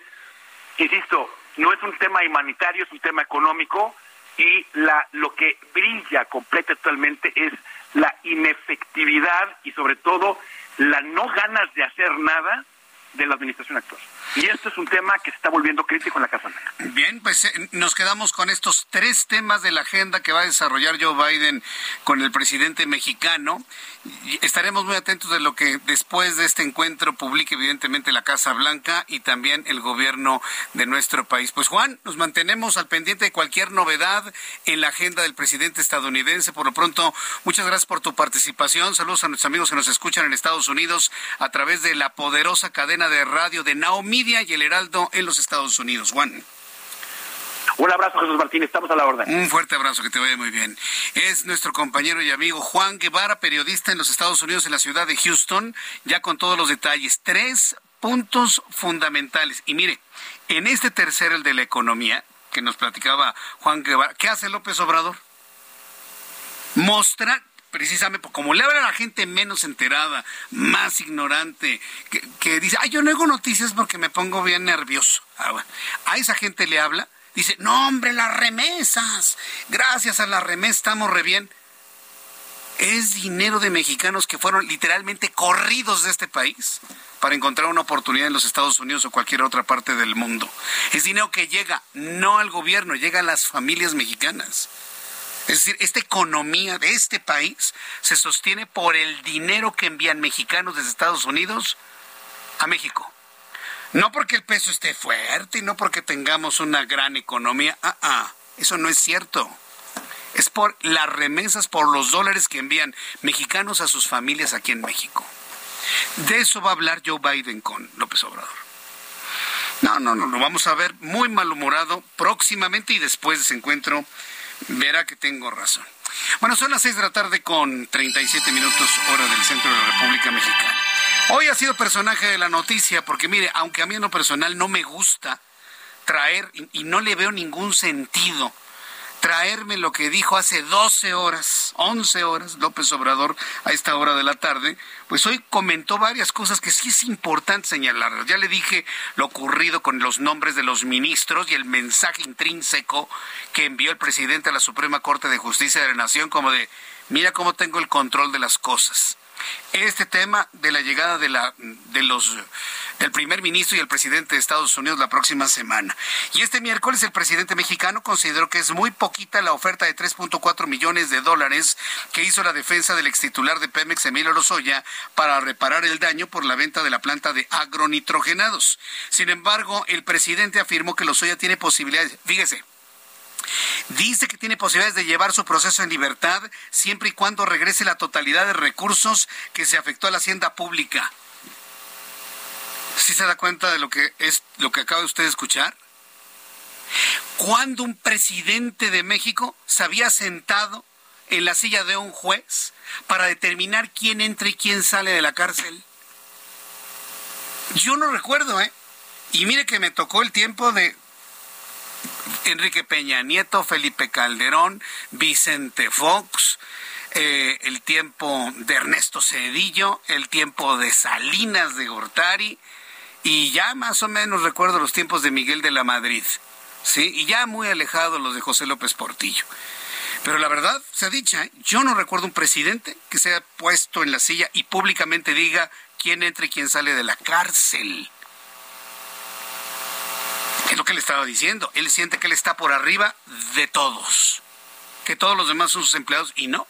insisto, no es un tema humanitario, es un tema económico y la, lo que brilla completamente es la inefectividad y sobre todo la no ganas de hacer nada de la administración actual. Y esto es un tema que se está volviendo crítico en la Casa Blanca.
Bien, pues eh, nos quedamos con estos tres temas de la agenda que va a desarrollar Joe Biden con el presidente mexicano. estaremos muy atentos de lo que después de este encuentro publique evidentemente la Casa Blanca y también el gobierno de nuestro país. Pues Juan, nos mantenemos al pendiente de cualquier novedad en la agenda del presidente estadounidense. Por lo pronto, muchas gracias por tu participación. Saludos a nuestros amigos que nos escuchan en Estados Unidos a través de la poderosa cadena de radio de Naomi y el Heraldo en los Estados Unidos. Juan.
Un abrazo, Jesús Martín. Estamos a la orden.
Un fuerte abrazo, que te vaya muy bien. Es nuestro compañero y amigo Juan Guevara, periodista en los Estados Unidos, en la ciudad de Houston, ya con todos los detalles. Tres puntos fundamentales. Y mire, en este tercero, el de la economía, que nos platicaba Juan Guevara, ¿qué hace López Obrador? Mostrar precisamente como le habla a la gente menos enterada, más ignorante, que, dice, ay, yo no hago noticias porque me pongo bien nervioso. Ah, a esa gente le habla, dice, no, hombre, las remesas, gracias a las remesas estamos re bien. Es dinero de mexicanos que fueron literalmente corridos de este país para encontrar una oportunidad en los Estados Unidos o cualquier otra parte del mundo. Es dinero que llega no al gobierno, llega a las familias mexicanas. Es decir, esta economía de este país se sostiene por el dinero que envían mexicanos desde Estados Unidos a México. No porque el peso esté fuerte y no porque tengamos una gran economía. Ah, ah, eso no es cierto. Es por las remesas, por los dólares que envían mexicanos a sus familias aquí en México. De eso va a hablar Joe Biden con López Obrador. No, no, no, lo vamos a ver muy malhumorado próximamente y después de ese encuentro verá que tengo razón. Bueno, son las seis de la tarde con 37 minutos hora del centro de la República Mexicana. Hoy ha sido personaje de la noticia porque mire, aunque a mí en lo personal no me gusta traer y no le veo ningún sentido traerme lo que dijo hace 12 horas, 11 horas López Obrador a esta hora de la tarde, pues hoy comentó varias cosas que sí es importante señalar. Ya le dije lo ocurrido con los nombres de los ministros y el mensaje intrínseco que envió el presidente a la Suprema Corte de Justicia de la Nación como de, mira cómo tengo el control de las cosas este tema de la llegada de la de los del primer ministro y el presidente de Estados Unidos la próxima semana. Y este miércoles el presidente mexicano consideró que es muy poquita la oferta de 3.4 millones de dólares que hizo la defensa del extitular de Pemex Emilio Lozoya para reparar el daño por la venta de la planta de agronitrogenados. Sin embargo, el presidente afirmó que Lozoya tiene posibilidades, fíjese, Dice que tiene posibilidades de llevar su proceso en libertad siempre y cuando regrese la totalidad de recursos que se afectó a la hacienda pública. ¿Sí se da cuenta de lo que es lo que acaba usted de escuchar? Cuando un presidente de México se había sentado en la silla de un juez para determinar quién entra y quién sale de la cárcel. Yo no recuerdo, ¿eh? Y mire que me tocó el tiempo de Enrique Peña Nieto, Felipe Calderón, Vicente Fox, eh, el tiempo de Ernesto Cedillo, el tiempo de Salinas de Gortari, y ya más o menos recuerdo los tiempos de Miguel de la Madrid, ¿sí? Y ya muy alejados los de José López Portillo. Pero la verdad, se ha dicho, ¿eh? yo no recuerdo un presidente que se haya puesto en la silla y públicamente diga quién entra y quién sale de la cárcel. Es lo que le estaba diciendo. Él siente que él está por arriba de todos. Que todos los demás son sus empleados y no.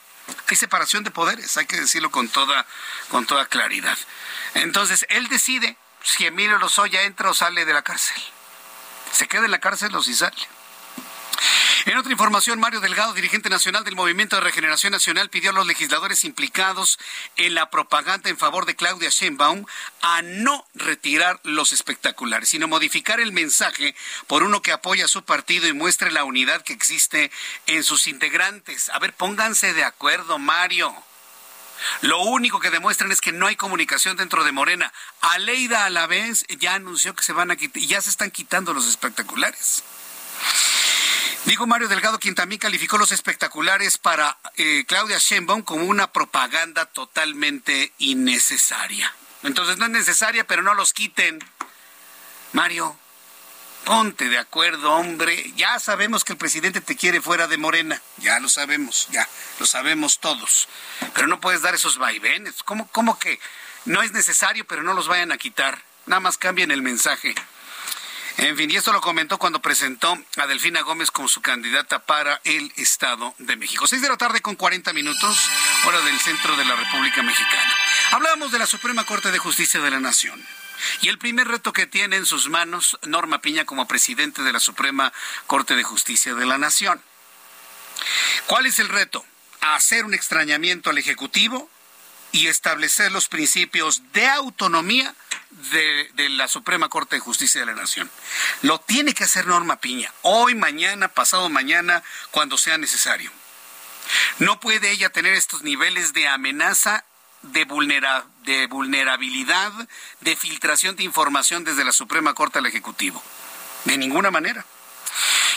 Hay separación de poderes, hay que decirlo con toda, con toda claridad. Entonces, él decide si Emilio Lozoya entra o sale de la cárcel. Se queda en la cárcel o si sale. En otra información, Mario Delgado, dirigente nacional del Movimiento de Regeneración Nacional, pidió a los legisladores implicados en la propaganda en favor de Claudia Sheinbaum a no retirar los espectaculares, sino modificar el mensaje por uno que apoya a su partido y muestre la unidad que existe en sus integrantes. A ver, pónganse de acuerdo, Mario. Lo único que demuestran es que no hay comunicación dentro de Morena. Aleida a la vez ya anunció que se van a quitar, ya se están quitando los espectaculares. Dijo Mario Delgado, quien también calificó los espectaculares para eh, Claudia Sheinbaum como una propaganda totalmente innecesaria. Entonces no es necesaria, pero no los quiten. Mario, ponte de acuerdo, hombre. Ya sabemos que el presidente te quiere fuera de Morena. Ya lo sabemos, ya lo sabemos todos. Pero no puedes dar esos vaivenes. ¿Cómo, cómo que no es necesario, pero no los vayan a quitar? Nada más cambien el mensaje. En fin, y esto lo comentó cuando presentó a Delfina Gómez como su candidata para el Estado de México. Seis de la tarde con 40 minutos, hora del centro de la República Mexicana. Hablamos de la Suprema Corte de Justicia de la Nación. Y el primer reto que tiene en sus manos Norma Piña como presidente de la Suprema Corte de Justicia de la Nación. ¿Cuál es el reto? Hacer un extrañamiento al Ejecutivo y establecer los principios de autonomía de, la Suprema Corte de Justicia de la Nación. Lo tiene que hacer Norma Piña, hoy, mañana, pasado mañana, cuando sea necesario. No puede ella tener estos niveles de amenaza, de, de vulnerabilidad, de filtración de información desde la Suprema Corte al Ejecutivo. De ninguna manera.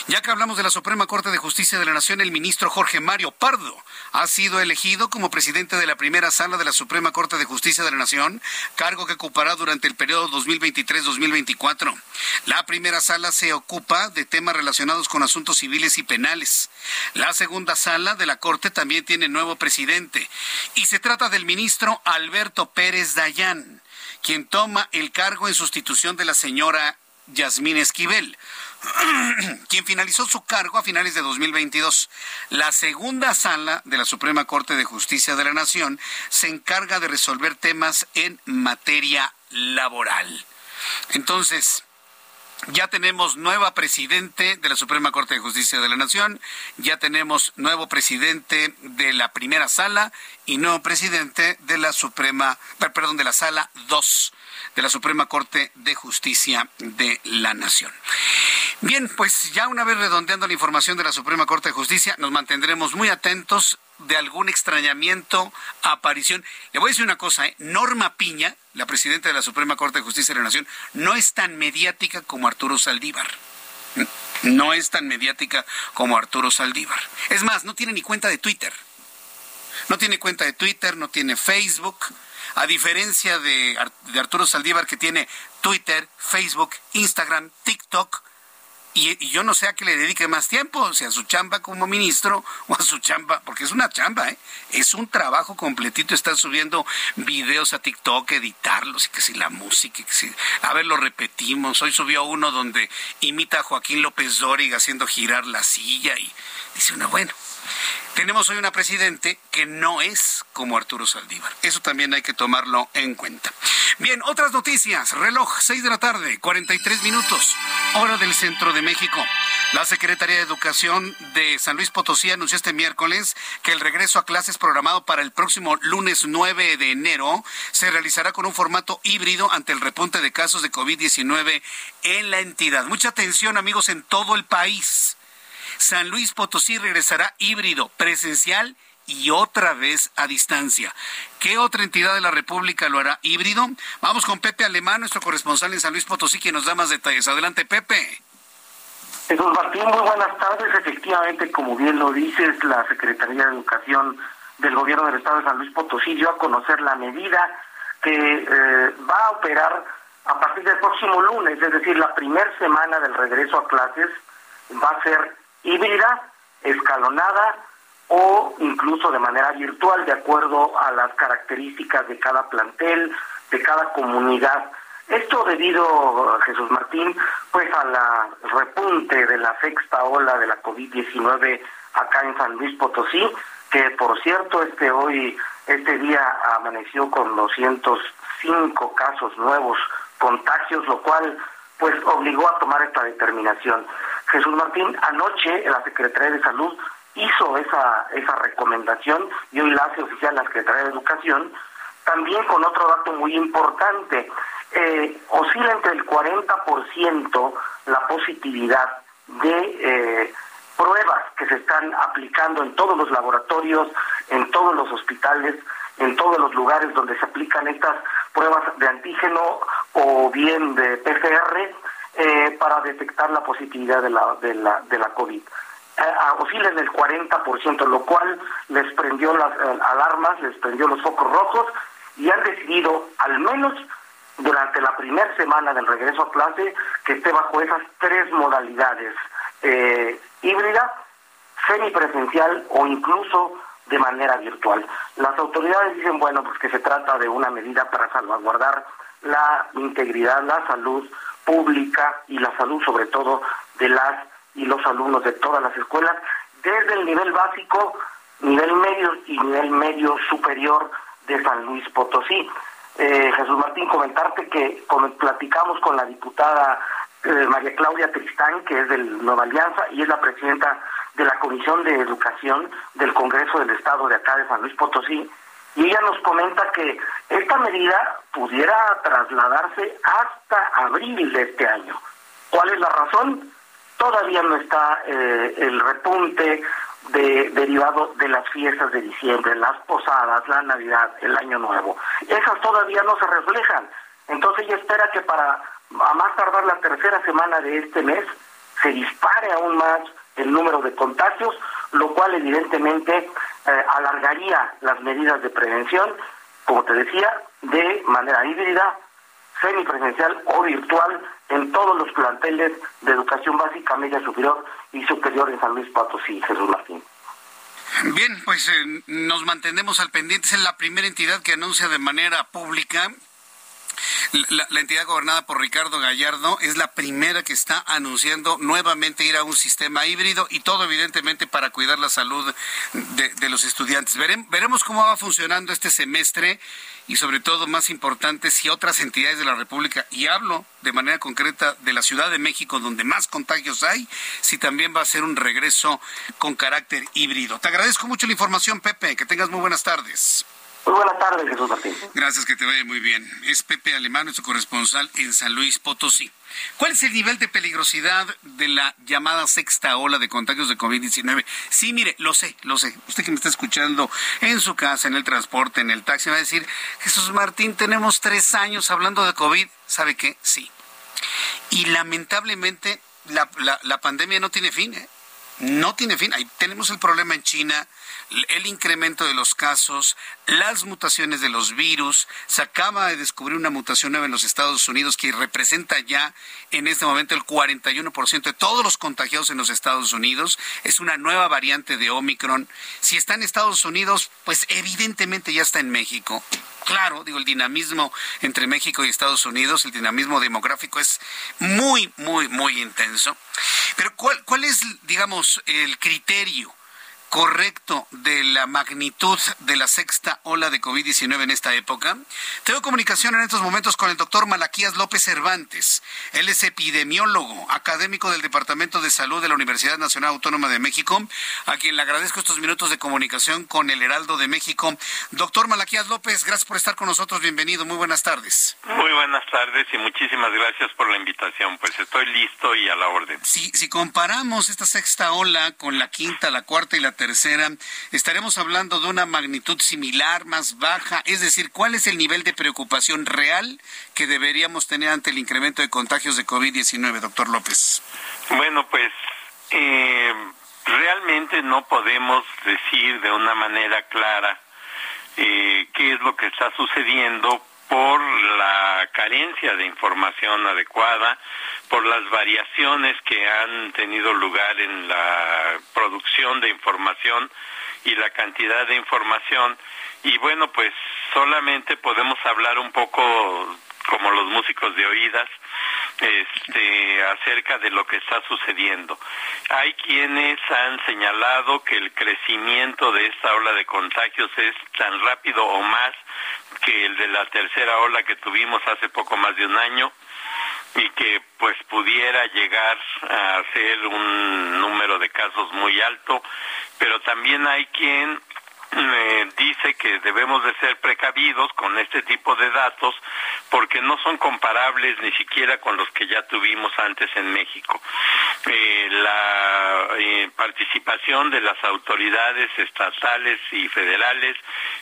Ya que hablamos de la Suprema Corte de Justicia de la Nación, el ministro Jorge Mario Pardo ha sido elegido como presidente de la primera sala de la Suprema Corte de Justicia de la Nación, cargo que ocupará durante el periodo 2023-2024. La primera sala se ocupa de temas relacionados con asuntos civiles y penales. La segunda sala de la Corte también tiene nuevo presidente y se trata del ministro Alberto Pérez Dayán, quien toma el cargo en sustitución de la señora Yasmín Esquivel. quien finalizó su cargo a finales de 2022. La segunda sala de la Suprema Corte de Justicia de la Nación se encarga de resolver temas en materia laboral. Entonces, ya tenemos nueva presidente de la Suprema Corte de Justicia de la Nación, ya tenemos nuevo presidente de la primera sala y nuevo presidente de la Suprema, perdón, de la sala 2 de la Suprema Corte de Justicia de la Nación. Bien, pues ya una vez redondeando la información de la Suprema Corte de Justicia, nos mantendremos muy atentos de algún extrañamiento, aparición. Le voy a decir una cosa, ¿eh? Norma Piña, la presidenta de la Suprema Corte de Justicia de la Nación, no es tan mediática como Arturo Saldívar. No es tan mediática como Arturo Saldívar. Es más, no tiene ni cuenta de Twitter. No tiene cuenta de Twitter, no tiene Facebook. A diferencia de, de Arturo Saldívar, que tiene Twitter, Facebook, Instagram, TikTok, y, yo no sé a qué le dedique más tiempo, o sea, a su chamba como ministro o a su chamba, porque es una chamba, ¿eh? es un trabajo completito estar subiendo videos a TikTok, editarlos y que si la música, que si, a ver, lo repetimos. Hoy subió uno donde imita a Joaquín López Dóriga haciendo girar la silla y dice uno, bueno, tenemos hoy una presidente que no es como Arturo Saldívar. Eso también hay que tomarlo en cuenta. Bien, otras noticias. Reloj, 6 de la tarde, 43 minutos, hora del centro de México. La Secretaría de Educación de San Luis Potosí anunció este miércoles que el regreso a clases programado para el próximo lunes 9 de enero se realizará con un formato híbrido ante el repunte de casos de COVID-19 en la entidad. Mucha atención amigos en todo el país. San Luis Potosí regresará híbrido, presencial y otra vez a distancia. ¿Qué otra entidad de la República lo hará híbrido? Vamos con Pepe Alemán, nuestro corresponsal en San Luis Potosí, quien nos da más detalles. Adelante, Pepe.
Jesús Martín, muy buenas tardes. Efectivamente, como bien lo dices, la Secretaría de Educación del Gobierno del Estado de San Luis Potosí dio a conocer la medida que eh, va a operar a partir del próximo lunes, es decir, la primera semana del regreso a clases va a ser híbrida, escalonada o incluso de manera virtual, de acuerdo a las características de cada plantel, de cada comunidad. Esto debido, Jesús Martín, pues a la repunte de la sexta ola de la COVID-19 acá en San Luis Potosí, que por cierto este hoy este día amaneció con 205 casos nuevos contagios, lo cual pues obligó a tomar esta determinación. Jesús Martín, anoche la Secretaría de Salud hizo esa, esa recomendación y hoy la hace oficial la Secretaría de Educación, también con otro dato muy importante. Eh, oscila entre el 40% la positividad de eh, pruebas que se están aplicando en todos los laboratorios, en todos los hospitales, en todos los lugares donde se aplican estas pruebas de antígeno o bien de PCR eh, para detectar la positividad de la, de la, de la COVID. Eh, oscila en el 40%, lo cual les prendió las eh, alarmas, les prendió los focos rojos y han decidido, al menos durante la primera semana del regreso a clase, que esté bajo esas tres modalidades, eh, híbrida, semipresencial o incluso de manera virtual. Las autoridades dicen, bueno, pues que se trata de una medida para salvaguardar la integridad, la salud pública y la salud sobre todo de las y los alumnos de todas las escuelas, desde el nivel básico, nivel medio y nivel medio superior de San Luis Potosí. Eh, Jesús Martín, comentarte que platicamos con la diputada eh, María Claudia Tristán, que es del Nueva Alianza y es la presidenta de la Comisión de Educación del Congreso del Estado de acá de San Luis Potosí, y ella nos comenta que esta medida pudiera trasladarse hasta abril de este año. ¿Cuál es la razón? Todavía no está eh, el repunte de, derivado de las fiestas de diciembre, las posadas, la Navidad, el Año Nuevo. Esas todavía no se reflejan. Entonces ella espera que para a más tardar la tercera semana de este mes se dispare aún más el número de contagios, lo cual evidentemente eh, alargaría las medidas de prevención, como te decía, de manera híbrida, semipresencial o virtual en todos los planteles de educación básica, media superior y superior en San Luis Potosí, Jesús Martín.
Bien, pues eh, nos mantenemos al pendiente. Es la primera entidad que anuncia de manera pública la, entidad gobernada por Ricardo Gallardo es la primera que está anunciando nuevamente ir a un sistema híbrido y todo evidentemente para cuidar la salud de, los estudiantes. veremos cómo va funcionando este semestre y sobre todo, más importante, si otras entidades de la República, y hablo de manera concreta de la Ciudad de México, donde más contagios hay, si también va a ser un regreso con carácter híbrido. Te agradezco mucho la información, Pepe. Que tengas muy buenas tardes.
Muy buenas tardes, Jesús Martín.
Gracias, que te vaya muy bien. Es Pepe Alemán, nuestro corresponsal en San Luis Potosí. ¿Cuál es el nivel de peligrosidad de la llamada sexta ola de contagios de COVID-19? Sí, mire, lo sé, lo sé. Usted que me está escuchando en su casa, en el transporte, en el taxi, va a decir, Jesús Martín, tenemos tres años hablando de COVID. ¿Sabe qué? Sí. Y lamentablemente la, la pandemia no tiene fin. ¿eh? No tiene fin. Ahí tenemos el problema en China, el incremento de los casos, las mutaciones de los virus. Se acaba de descubrir una mutación nueva en los Estados Unidos que representa ya en este momento el 41% de todos los contagiados en los Estados Unidos. Es una nueva variante de Omicron. Si está en Estados Unidos, pues evidentemente ya está en México. Claro, digo, el dinamismo entre México y Estados Unidos, el dinamismo demográfico es muy, muy, muy intenso. Pero ¿cuál, cuál es, digamos, el criterio? Correcto de la magnitud de la sexta ola de COVID-19 en esta época? Tengo comunicación en estos momentos con el doctor Malaquías López Cervantes. Él es epidemiólogo, académico del Departamento de Salud de la Universidad Nacional Autónoma de México, a quien le agradezco estos minutos de comunicación con el Heraldo de México. Doctor Malaquías López, gracias por estar con nosotros. Bienvenido. Muy buenas tardes.
Muy buenas tardes y muchísimas gracias por la invitación. Pues estoy listo y a la orden.
Si, si comparamos esta sexta ola con la quinta, la cuarta y la tercera, estaremos hablando de una magnitud similar, más baja, es decir, ¿cuál es el nivel de preocupación real que deberíamos tener ante el incremento de contagios de COVID-19, doctor López?
Bueno, pues eh, realmente no podemos decir de una manera clara eh, qué es lo que está sucediendo por la carencia de información adecuada, por las variaciones que han tenido lugar en la producción de información y la cantidad de información. Y bueno, pues solamente podemos hablar un poco como los músicos de oídas, este, acerca de lo que está sucediendo. Hay quienes han señalado que el crecimiento de esta ola de contagios es tan rápido o más que el de la tercera ola que tuvimos hace poco más de un año y que pues pudiera llegar a ser un número de casos muy alto, pero también hay quien dice que debemos de ser precavidos con este tipo de datos porque no son comparables ni siquiera con los que ya tuvimos antes en México. Eh, la eh, participación de las autoridades estatales y federales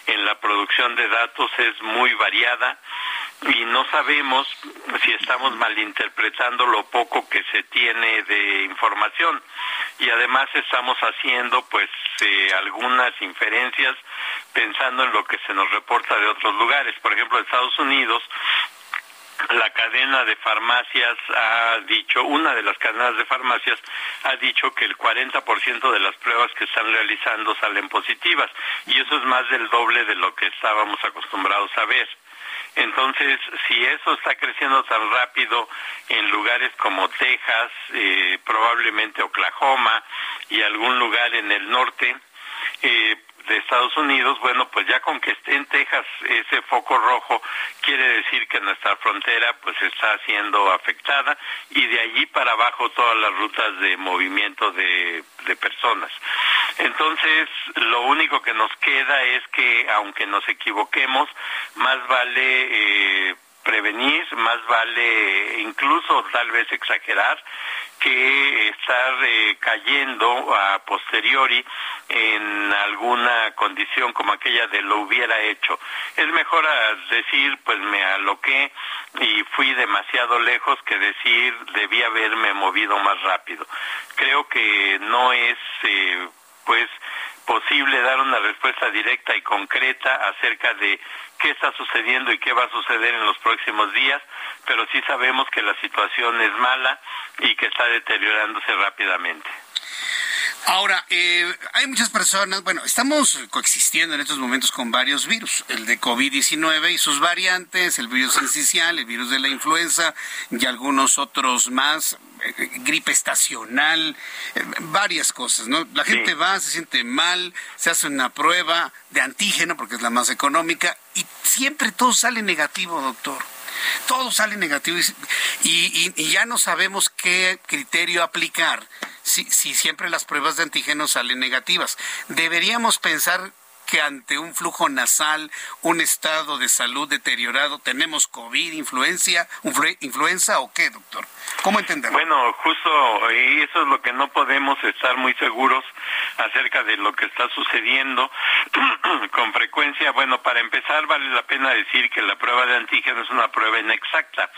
en la producción de datos es muy variada y no sabemos si estamos malinterpretando lo poco que se tiene de información. Y además estamos haciendo pues eh, algunas inferencias pensando en lo que se nos reporta de otros lugares. Por ejemplo Estados Unidos la cadena de farmacias ha dicho, una de las cadenas de farmacias ha dicho que el 40% de las pruebas que están realizando salen positivas y eso es más del doble de lo que estábamos acostumbrados a ver. Entonces, si eso está creciendo tan rápido en lugares como Texas, eh, probablemente Oklahoma y algún lugar en el norte, eh, de Estados Unidos, bueno, pues ya con que esté en Texas ese foco rojo, quiere decir que nuestra frontera pues está siendo afectada y de allí para abajo todas las rutas de movimiento de, personas. Entonces, lo único que nos queda es que, aunque nos equivoquemos, más vale eh, prevenir, más vale incluso tal vez exagerar que estar eh, cayendo a posteriori en alguna condición como aquella de lo hubiera hecho. Es mejor decir, pues me aloqué y fui demasiado lejos que decir debí haberme movido más rápido. Creo que no es, eh, pues, posible dar una respuesta directa y concreta acerca de qué está sucediendo y qué va a suceder en los próximos días, pero sí sabemos que la situación es mala y que está deteriorándose rápidamente.
Ahora, eh, hay muchas personas, bueno, estamos coexistiendo en estos momentos con varios virus, el de COVID-19 y sus variantes, el virus incisional, el virus de la influenza y algunos otros más, eh, gripe estacional, eh, varias cosas, ¿no? La gente va, se siente mal, se hace una prueba de antígeno porque es la más económica y siempre todo sale negativo, doctor todo sale negativo y, ya no sabemos qué criterio aplicar si, si siempre las pruebas de antígenos salen negativas. Deberíamos pensar que ante un flujo nasal, un estado de salud deteriorado, tenemos COVID, influencia, influenza o qué, doctor? ¿Cómo entenderlo?
Bueno, justo eso es lo que no podemos estar muy seguros acerca de lo que está sucediendo con frecuencia. Bueno, para empezar vale la pena decir que la prueba de antígeno es una prueba inexacta,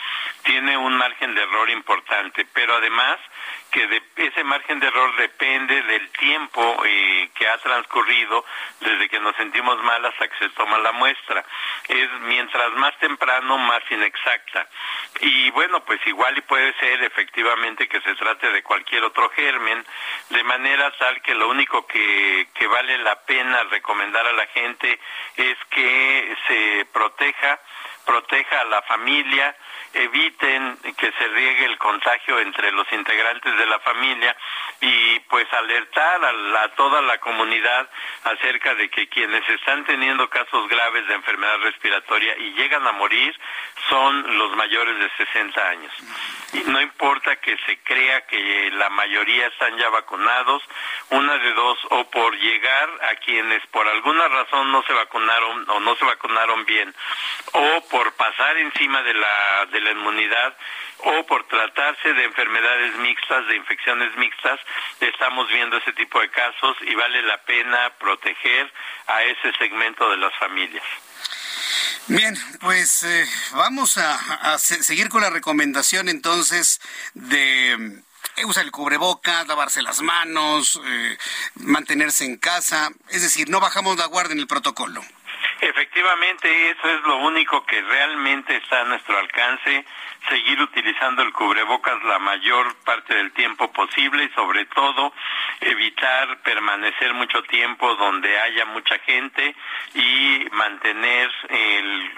tiene un margen de error importante, pero además que de ese margen de error depende del tiempo eh, que ha transcurrido desde que nos sentimos mal hasta que se toma la muestra. Es mientras más temprano, más inexacta. Y bueno, pues igual y puede ser efectivamente que se trate de cualquier otro germen, de manera tal que lo único que, que vale la pena recomendar a la gente es que se proteja, proteja a la familia, eviten que se riegue el contagio entre los integrantes de la familia y pues alertar a, toda la comunidad acerca de que quienes están teniendo casos graves de enfermedad respiratoria y llegan a morir son los mayores de 60 años. Y no importa que se crea que la mayoría están ya vacunados, una de dos, o por llegar a quienes por alguna razón no se vacunaron o no se vacunaron bien, o por pasar encima de la, de la inmunidad, o por tratarse de enfermedades mixtas, de infecciones mixtas, estamos viendo ese tipo de casos y vale la pena proteger a ese segmento de las familias.
Bien, pues eh, vamos a, seguir con la recomendación entonces de eh, usar el cubreboca, lavarse las manos, eh, mantenerse en casa, es decir, no bajamos la guardia en el protocolo.
Efectivamente, eso es lo único que realmente está a nuestro alcance seguir utilizando el cubrebocas la mayor parte del tiempo posible y sobre todo evitar permanecer mucho tiempo donde haya mucha gente y mantener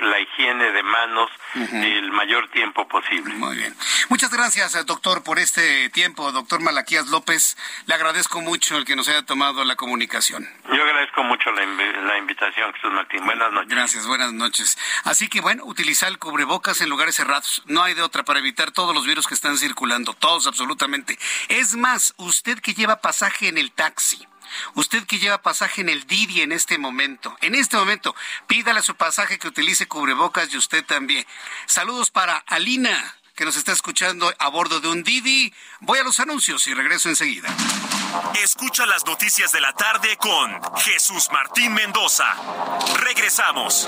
la higiene de manos el mayor tiempo posible.
Muy bien. Muchas gracias, doctor, por este tiempo. Doctor Malaquías López, le agradezco mucho el que nos haya tomado la comunicación.
Yo agradezco mucho la, la invitación, Jesús Martín. Buenas noches.
Gracias, buenas noches. Así que bueno, utilizar el cubrebocas en lugares cerrados. No hay otra para evitar todos los virus que están circulando, todos absolutamente. Es más, usted que lleva pasaje en el taxi. Usted que lleva pasaje en el Didi en este momento, en este momento, pídale su pasaje que utilice cubrebocas y usted también. Saludos para Alina, que nos está escuchando a bordo de un Didi. Voy a los anuncios y regreso enseguida.
Escucha las noticias de la tarde con Jesús Martín Mendoza. Regresamos.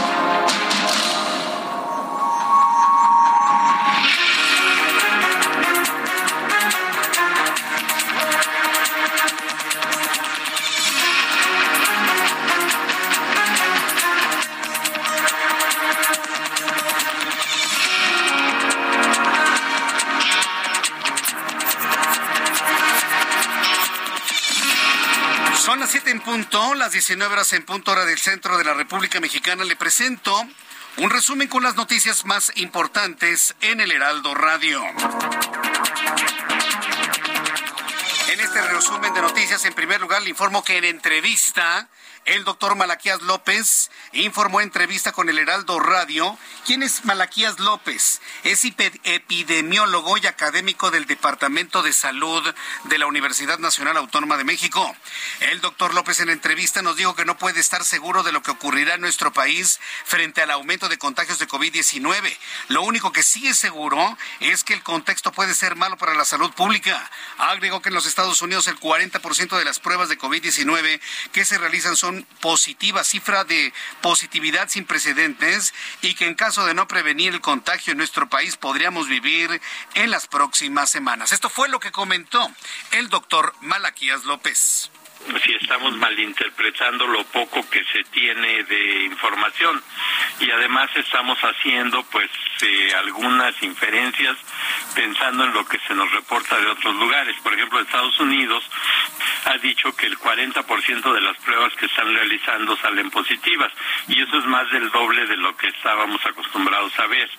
Punto, las 19 horas en punto hora del centro de la República Mexicana. Le presento un resumen con las noticias más importantes en el Heraldo Radio. En este resumen de noticias, en primer lugar, le informo que en entrevista el doctor Malaquías López informó en entrevista con el Heraldo Radio. ¿Quién es Malaquías López? Es epidemiólogo y académico del Departamento de Salud de la Universidad Nacional Autónoma de México. El doctor López en entrevista nos dijo que no puede estar seguro de lo que ocurrirá en nuestro país frente al aumento de contagios de COVID-19. Lo único que sí es seguro es que el contexto puede ser malo para la salud pública. Agregó que en los Estados Unidos el 40% de las pruebas de COVID-19 que se realizan son positiva, cifra de positividad sin precedentes y que en caso de no prevenir el contagio en nuestro país podríamos vivir en las próximas semanas. Esto fue lo que comentó el doctor Malaquías López
si estamos malinterpretando lo poco que se tiene de información y además estamos haciendo pues eh, algunas inferencias pensando en lo que se nos reporta de otros lugares. Por ejemplo, Estados Unidos ha dicho que el 40% de las pruebas que están realizando salen positivas y eso es más del doble de lo que estábamos acostumbrados a ver.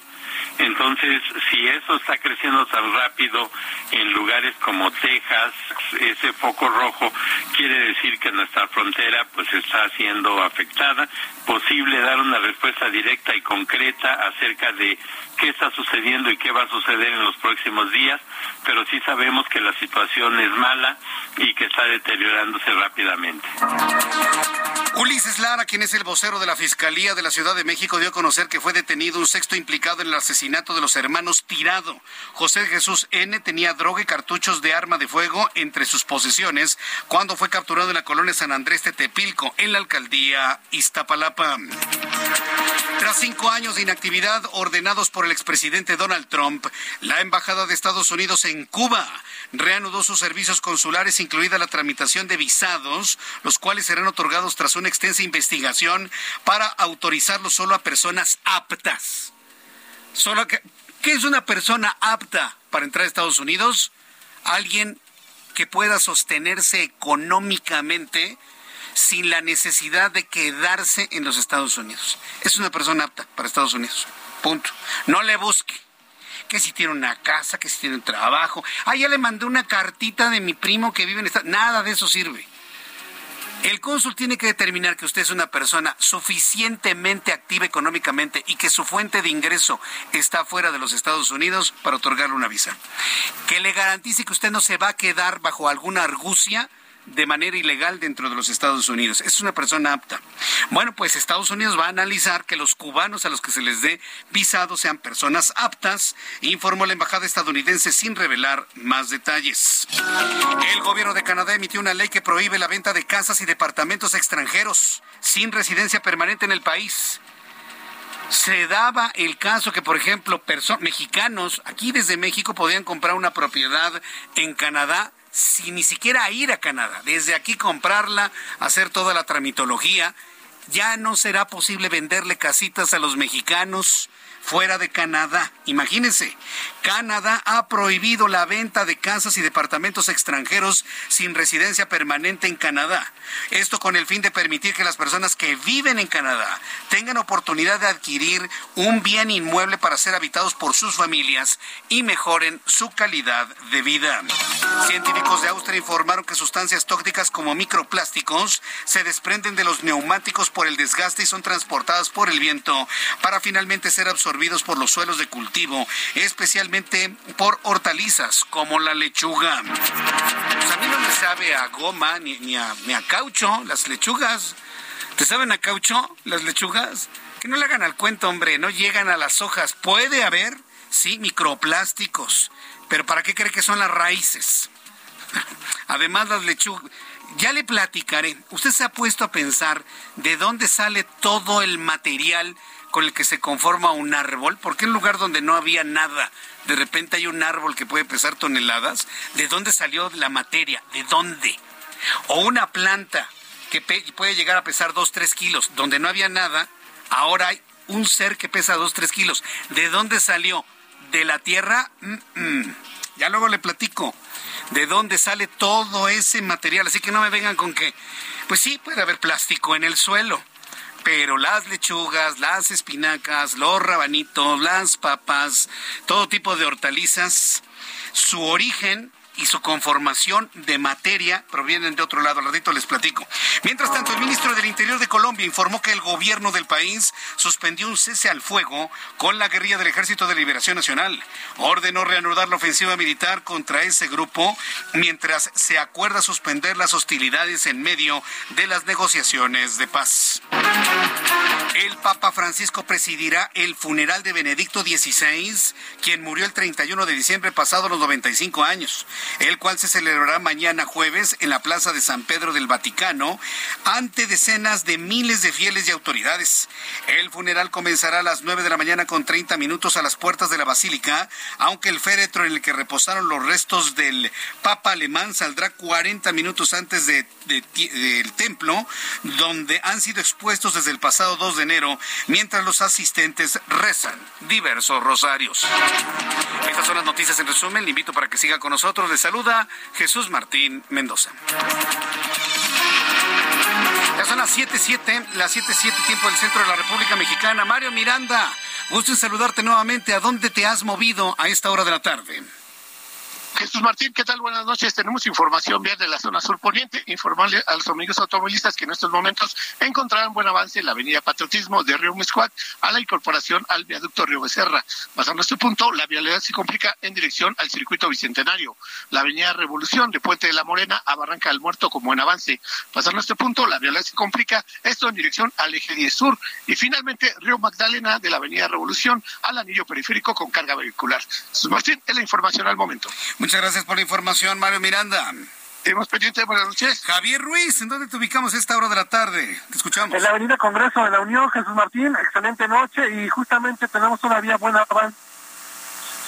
Entonces, si eso está creciendo tan rápido en lugares como Texas, ese foco rojo quiere decir que nuestra frontera pues está siendo afectada. Posible dar una respuesta directa y concreta acerca de qué está sucediendo y qué va a suceder en los próximos días, pero sí sabemos que la situación es mala y que está deteriorándose rápidamente.
Ulises Lara, quien es el vocero de la Fiscalía de la Ciudad de México, dio a conocer que fue detenido un sexto implicado en el asesinato de los hermanos Tirado. José Jesús N. tenía droga y cartuchos de arma de fuego entre sus posesiones cuando fue capturado en la colonia San Andrés de Tepilco, en la alcaldía Iztapalapa. Tras cinco años de inactividad ordenados por el expresidente Donald Trump, la Embajada de Estados Unidos en Cuba reanudó sus servicios consulares, incluida la tramitación de visados, los cuales serán otorgados tras una extensa investigación para autorizarlo solo a personas aptas. Solo que, ¿Qué es una persona apta para entrar a Estados Unidos? Alguien que pueda sostenerse económicamente sin la necesidad de quedarse en los Estados Unidos. Es una persona apta para Estados Unidos. Punto. No le busque. Que si tiene una casa, que si tiene un trabajo. Ah, ya le mandé una cartita de mi primo que vive en Estados Nada de eso sirve. El cónsul tiene que determinar que usted es una persona suficientemente activa económicamente y que su fuente de ingreso está fuera de los Estados Unidos para otorgarle una visa. Que le garantice que usted no se va a quedar bajo alguna argucia de manera ilegal dentro de los Estados Unidos. Es una persona apta. Bueno, pues Estados Unidos va a analizar que los cubanos a los que se les dé visado sean personas aptas, informó la embajada estadounidense sin revelar más detalles. El gobierno de Canadá emitió una ley que prohíbe la venta de casas y departamentos extranjeros sin residencia permanente en el país se daba el caso que, por ejemplo, mexicanos aquí desde México podían comprar una propiedad en Canadá sin ni siquiera ir a Canadá, desde aquí comprarla, hacer toda la tramitología, ya no será posible venderle casitas a los mexicanos fuera de Canadá. Imagínense, Canadá ha prohibido la venta de casas y departamentos extranjeros sin residencia permanente en Canadá. Esto con el fin de permitir que las personas que viven en Canadá tengan oportunidad de adquirir un bien inmueble para ser habitados por sus familias y mejoren su calidad de vida. Científicos de Austria informaron que sustancias tóxicas como microplásticos se desprenden de los neumáticos por el desgaste y son transportadas por el viento para finalmente ser absorbidos por los suelos de cultivo, especialmente por hortalizas como la lechuga. Pues a mí no me sabe a goma ni, a, ni a caucho las lechugas. ¿Te saben a caucho las lechugas? Que no le hagan al cuento, hombre, no llegan a las hojas. Puede haber, sí, microplásticos, pero ¿para qué cree que son las raíces? Además, las lechugas, ya le platicaré. Usted se ha puesto a pensar de dónde sale todo el material con el que se conforma un árbol, porque en un lugar donde no había nada, de repente hay un árbol que puede pesar toneladas, ¿de dónde salió la materia? ¿De dónde? O una planta que puede llegar a pesar 2, 3 kilos, donde no había nada, ahora hay un ser que pesa 2, 3 kilos. ¿De dónde salió? ¿De la tierra? Ya luego le platico de dónde sale todo ese material. Así que no me vengan con que, pues sí, puede haber plástico en el suelo pero las lechugas, las espinacas, los rabanitos, las papas, todo tipo de hortalizas, su origen y su conformación de materia provienen de otro lado. Al ratito les platico. Mientras tanto, el ministro del Interior de Colombia informó que el gobierno del país suspendió un cese al fuego con la guerrilla del Ejército de Liberación Nacional. Ordenó reanudar la ofensiva militar contra ese grupo mientras se acuerda suspender las hostilidades en medio de las negociaciones de paz. El Papa Francisco presidirá el funeral de Benedicto XVI, quien murió el 31 de diciembre pasado a los 95 años el cual se celebrará mañana jueves en la Plaza de San Pedro del Vaticano ante decenas de miles de fieles y autoridades. El funeral comenzará a las 9 de la mañana con 30 minutos a las puertas de la Basílica, aunque el féretro en el que reposaron los restos del Papa alemán saldrá 40 minutos antes de, del templo, donde han sido expuestos desde el pasado 2 de enero, mientras los asistentes rezan diversos rosarios. Estas son las noticias en resumen. Le invito para que siga con nosotros. Le saluda Jesús Martín Mendoza. Ya son las 7.7, las 7.7 tiempo del centro de la República Mexicana. Mario Miranda, gusto en saludarte nuevamente. ¿A dónde te has movido a esta hora de la tarde?
Jesús Martín, ¿qué tal? Buenas noches. Tenemos información bien de la zona sur poniente. Informarle a los amigos automovilistas que en estos momentos encontrarán buen avance en la avenida Patriotismo de Río Miscuac a la incorporación al viaducto Río Becerra. Pasando este punto, la vialidad se complica en dirección al circuito bicentenario. La avenida Revolución de Puente de la Morena a Barranca del Muerto con buen avance. Pasando este punto, la vialidad se complica, esto en dirección al eje 10 sur. Y finalmente, Río Magdalena de la avenida Revolución al anillo periférico con carga vehicular. Jesús Martín, es la información al momento.
Muchas gracias por la información, Mario Miranda.
Tenemos pendiente, buenas noches.
Javier Ruiz, ¿en dónde te ubicamos a esta hora de la tarde? Te escuchamos.
En la Avenida Congreso de la Unión, Jesús Martín, excelente noche y justamente tenemos todavía buena avance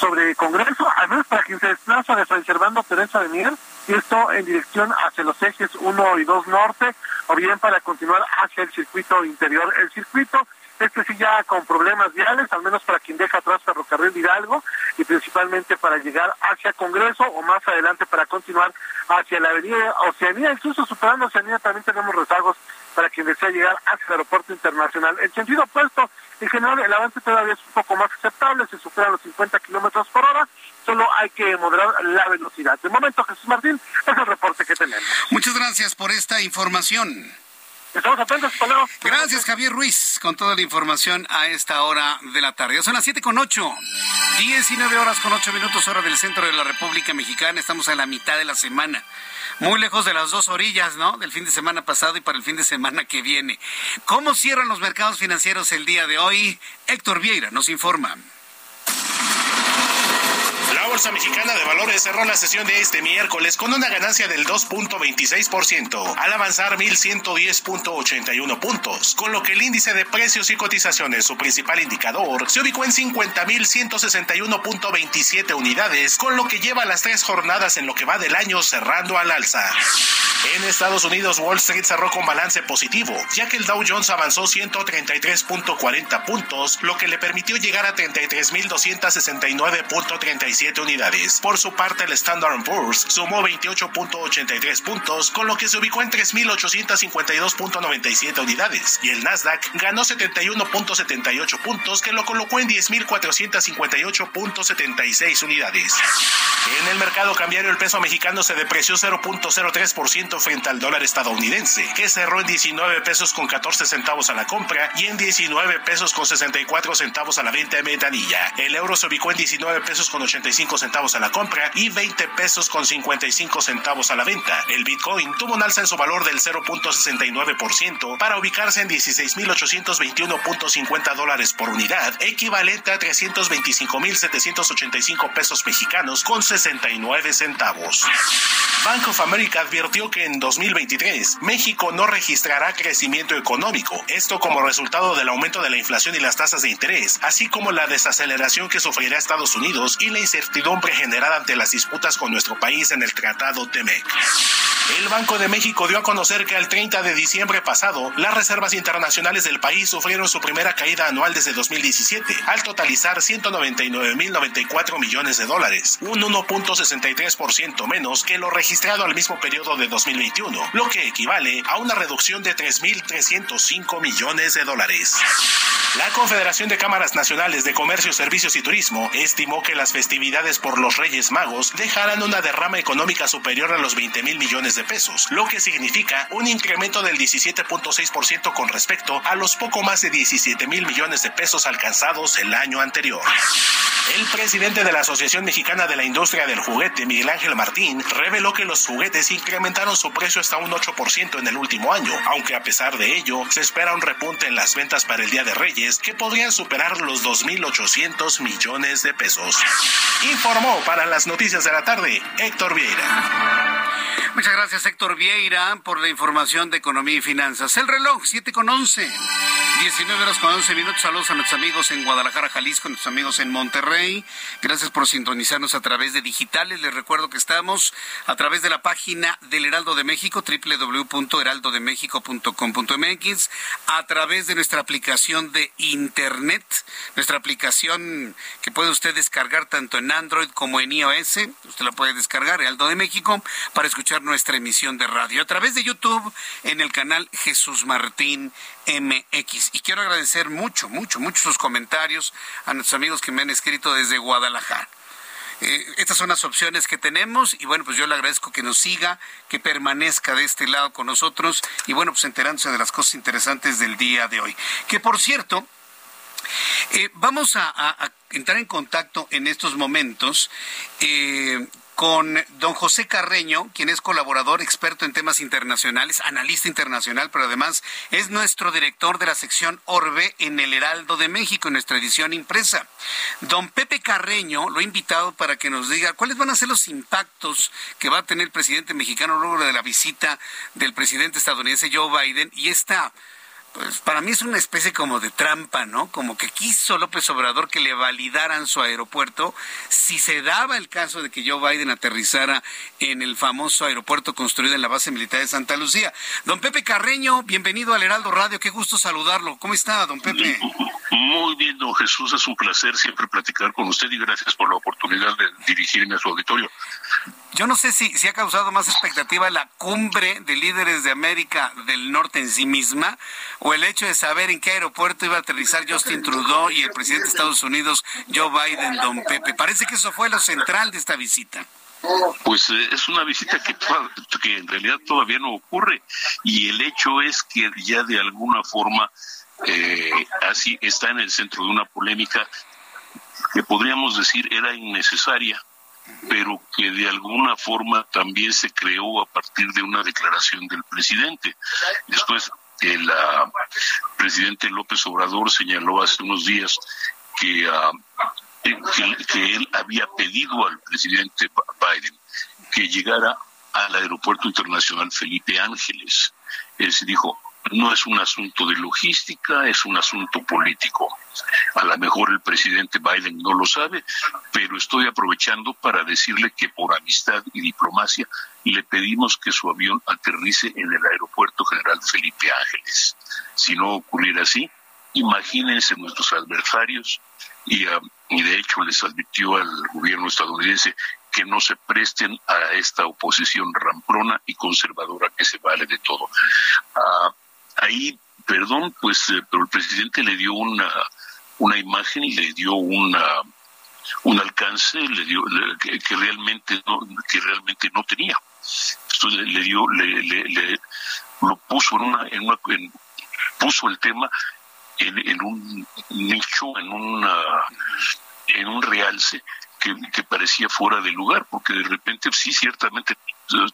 sobre Congreso, al menos para quien se desplaza de San Servando Teresa de Mier, y esto en dirección hacia los ejes 1 y 2 norte, o bien para continuar hacia el circuito interior. El circuito este sí ya con problemas viales, al menos para quien deja atrás Ferrocarril Hidalgo y principalmente para llegar hacia Congreso o más adelante para continuar hacia la avenida Oceanía, incluso superando Oceanía también tenemos rezagos para quien desea llegar hacia el aeropuerto internacional. En sentido opuesto, en general el avance todavía es un poco más aceptable, se superan los 50 kilómetros por hora, solo hay que moderar la velocidad. De momento, Jesús Martín, es el reporte que tenemos.
Muchas gracias por esta información.
Estamos atentos,
Gracias, Javier Ruiz, con toda la información a esta hora de la tarde. son las siete con ocho. 19 horas con ocho minutos, hora del centro de la República Mexicana. Estamos a la mitad de la semana. Muy lejos de las dos orillas, ¿no? Del fin de semana pasado y para el fin de semana que viene. ¿Cómo cierran los mercados financieros el día de hoy? Héctor Vieira nos informa.
La Bolsa Mexicana de Valores cerró la sesión de este miércoles con una ganancia del 2.26%, al avanzar 1.110.81 puntos, con lo que el índice de precios y cotizaciones, su principal indicador, se ubicó en 50.161.27 unidades, con lo que lleva las tres jornadas en lo que va del año cerrando al alza. En Estados Unidos, Wall Street cerró con balance positivo, ya que el Dow Jones avanzó 133.40 puntos, lo que le permitió llegar a 33.269.37 unidades. Por su parte, el Standard Poor's sumó 28.83 puntos, con lo que se ubicó en 3.852.97 unidades, y el Nasdaq ganó 71.78 puntos, que lo colocó en 10.458.76 unidades. En el mercado cambiario, el peso mexicano se depreció 0.03% frente al dólar estadounidense, que cerró en 19 pesos con 14 centavos a la compra y en 19 pesos con 64 centavos a la venta de metanilla. El euro se ubicó en 19 pesos con 85 centavos a la compra y 20 pesos con 55 centavos a la venta. El Bitcoin tuvo un alza en su valor del 0.69% para ubicarse en 16.821.50 dólares por unidad, equivalente a 325.785 pesos mexicanos con 69 centavos. Bank of America advirtió que en 2023 México no registrará crecimiento económico, esto como resultado del aumento de la inflación y las tasas de interés, así como la desaceleración que sufrirá Estados Unidos y la incertidumbre generada ante las disputas con nuestro país en el Tratado TEMEC. El Banco de México dio a conocer que al 30 de diciembre pasado, las reservas internacionales del país sufrieron su primera caída anual desde 2017, al totalizar 199.094 millones de dólares, un 1.63% menos que lo registrado al mismo periodo de 2021, lo que equivale a una reducción de 3.305 millones de dólares. La Confederación de Cámaras Nacionales de Comercio, Servicios y Turismo estimó que las festividades por los Reyes Magos dejarán una derrama económica superior a los 20 mil millones de pesos, lo que significa un incremento del 17.6% con respecto a los poco más de 17 mil millones de pesos alcanzados el año anterior. El presidente de la Asociación Mexicana de la Industria del Juguete, Miguel Ángel Martín, reveló que los juguetes incrementaron su precio hasta un 8% en el último año, aunque a pesar de ello, se espera un repunte en las ventas para el Día de Reyes que podrían superar los 2.800 millones de pesos. Informó para las noticias de la tarde Héctor Vieira.
Muchas gracias, Héctor Vieira, por la información de economía y finanzas. El reloj, 7 con 11. 19 horas con 11 minutos. Saludos a nuestros amigos en Guadalajara, Jalisco, a nuestros amigos en Monterrey. Gracias por sintonizarnos a través de digitales. Les recuerdo que estamos a través de la página del Heraldo de México, www.heraldodemexico.com.mx, a través de nuestra aplicación de Internet, nuestra aplicación que puede usted descargar tanto en Android como en iOS. Usted la puede descargar, Heraldo de México, para escuchar nuestra emisión de radio. A través de YouTube, en el canal Jesús Martín MX. Y quiero agradecer mucho, mucho, mucho sus comentarios a nuestros amigos que me han escrito desde Guadalajara. eh, estas son las opciones que tenemos y bueno, pues yo le agradezco que nos siga, que permanezca de este lado con nosotros y bueno, pues enterándose de las cosas interesantes del día de hoy. Que por cierto, eh, vamos a, entrar en contacto en estos momentos eh, con don José Carreño, quien es colaborador experto en temas internacionales, analista internacional, pero además es nuestro director de la sección Orbe en el Heraldo de México, en nuestra edición impresa. Don Pepe Carreño lo he invitado para que nos diga cuáles van a ser los impactos que va a tener el presidente mexicano luego de la visita del presidente estadounidense Joe Biden y esta pues para mí es una especie como de trampa, ¿no? Como que quiso López Obrador que le validaran su aeropuerto si se daba el caso de que Joe Biden aterrizara en el famoso aeropuerto construido en la base militar de Santa Lucía. Don Pepe Carreño, bienvenido al Heraldo Radio, qué gusto saludarlo. ¿Cómo está, don Pepe?
Muy bien, don Jesús, es un placer siempre platicar con usted y gracias por la oportunidad de dirigirme a su auditorio.
Yo no sé si, si ha causado más expectativa la cumbre de líderes de América del Norte en sí misma o el hecho de saber en qué aeropuerto iba a aterrizar Justin Trudeau y el presidente de Estados Unidos, Joe Biden, don Pepe. Parece que eso fue lo central de esta visita.
Pues eh, es una visita que, en realidad todavía no ocurre y el hecho es que ya de alguna forma eh, así está en el centro de una polémica que podríamos decir era innecesaria pero que de alguna forma también se creó a partir de una declaración del presidente. Después, el ah, presidente López Obrador señaló hace unos días que, ah, que, él había pedido al presidente Biden que llegara al aeropuerto internacional Felipe Ángeles. Él se dijo, no es un asunto de logística, es un asunto político. A lo mejor el presidente Biden no lo sabe, pero estoy aprovechando para decirle que por amistad y diplomacia le pedimos que su avión aterrice en el aeropuerto general Felipe Ángeles. Si no ocurriera así, imagínense nuestros adversarios y, ah, y de hecho les advirtió al gobierno estadounidense que no se presten a esta oposición ramprona y conservadora que se vale de todo. Ah, ahí, perdón, pues, eh, pero el presidente le dio una, una imagen le dio una un alcance le dio que, realmente no que realmente no tenía. Entonces le, dio le, le, lo puso en una en una puso el tema en, en un nicho en una en un realce que, que, parecía fuera de lugar, porque de repente sí, ciertamente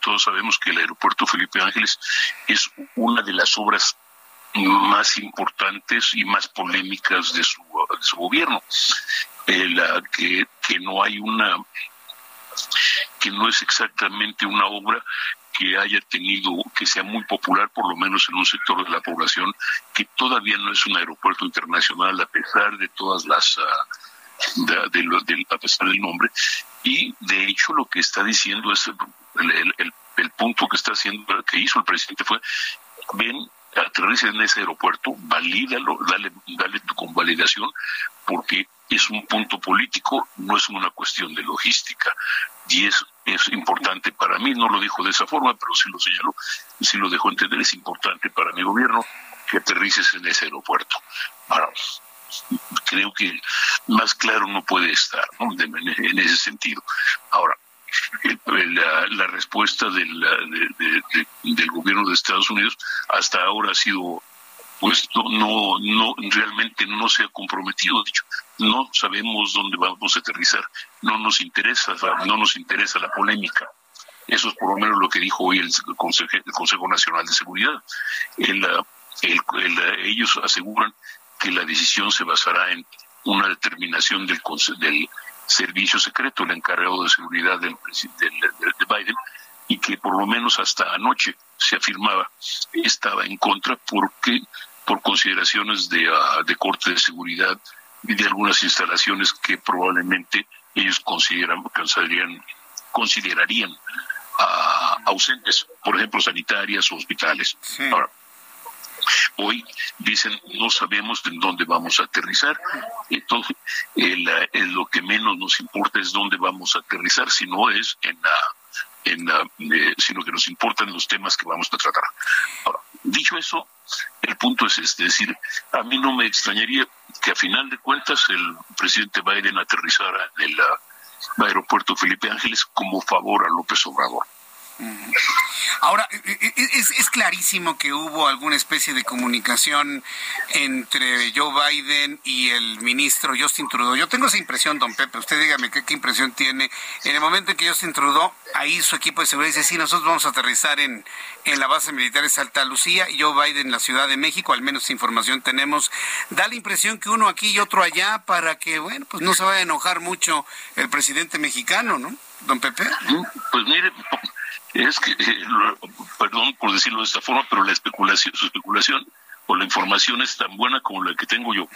todos sabemos que el aeropuerto Felipe Ángeles es una de las obras más importantes y más polémicas de su, de su gobierno. la, que, que no hay una que no es exactamente una obra que haya tenido, que sea muy popular, por lo menos en un sector de la población, que todavía no es un aeropuerto internacional a pesar de todas las, uh, de, de, a pesar del nombre, y de hecho lo que está diciendo es el, el, el punto que está haciendo, que hizo el presidente fue, ven, aterriza en ese aeropuerto, valídalo, dale, dale tu convalidación, porque es un punto político, no es una cuestión de logística. Y es, es importante para mí, no lo dijo de esa forma, pero sí lo señaló, sí lo dejó entender, es importante para mi gobierno que aterrices en ese aeropuerto. Ahora, creo que más claro no puede estar en ese sentido. Ahora, la, respuesta del, del gobierno de Estados Unidos hasta ahora ha sido pues no, no, realmente no se ha comprometido, dicho, no sabemos dónde vamos a aterrizar, no nos interesa, no nos interesa la polémica. Eso es por lo menos lo que dijo hoy el Consejo, el Consejo Nacional de Seguridad. El, ellos aseguran que la decisión se basará en una determinación del, del servicio secreto, el encargado de seguridad del, de Biden, y que por lo menos hasta anoche se afirmaba estaba en contra porque por consideraciones de, uh, de corte de seguridad y de algunas instalaciones que probablemente ellos consideran, considerarían, considerarían uh, ausentes, por ejemplo, sanitarias o hospitales. Ahora, Hoy dicen no sabemos en dónde vamos a aterrizar, entonces el, lo que menos nos importa es dónde vamos a aterrizar, si no es en la, en la, eh, sino que nos importan los temas que vamos a tratar. Dicho eso, el punto es este, es decir, a mí no me extrañaría que a final de cuentas el presidente Biden aterrizara en el, aeropuerto Felipe Ángeles como favor a López Obrador.
Ahora, e, e, e, es, clarísimo que hubo alguna especie de comunicación entre Joe Biden y el ministro Justin Trudeau. Yo tengo esa impresión, don Pepe. Usted dígame qué, impresión tiene. En el momento en que Justin Trudeau, ahí su equipo de seguridad dice, sí, nosotros vamos a aterrizar en, en la base militar de Santa Lucía y Joe Biden en la Ciudad de México, al menos información tenemos. Da la impresión que uno aquí y otro allá para que, bueno, pues no se vaya a enojar mucho el presidente mexicano, ¿no? Don Pepe.
Pues mire, es que, eh, perdón por decirlo de esta forma, pero la especulación, su especulación o la información es tan buena como la que tengo yo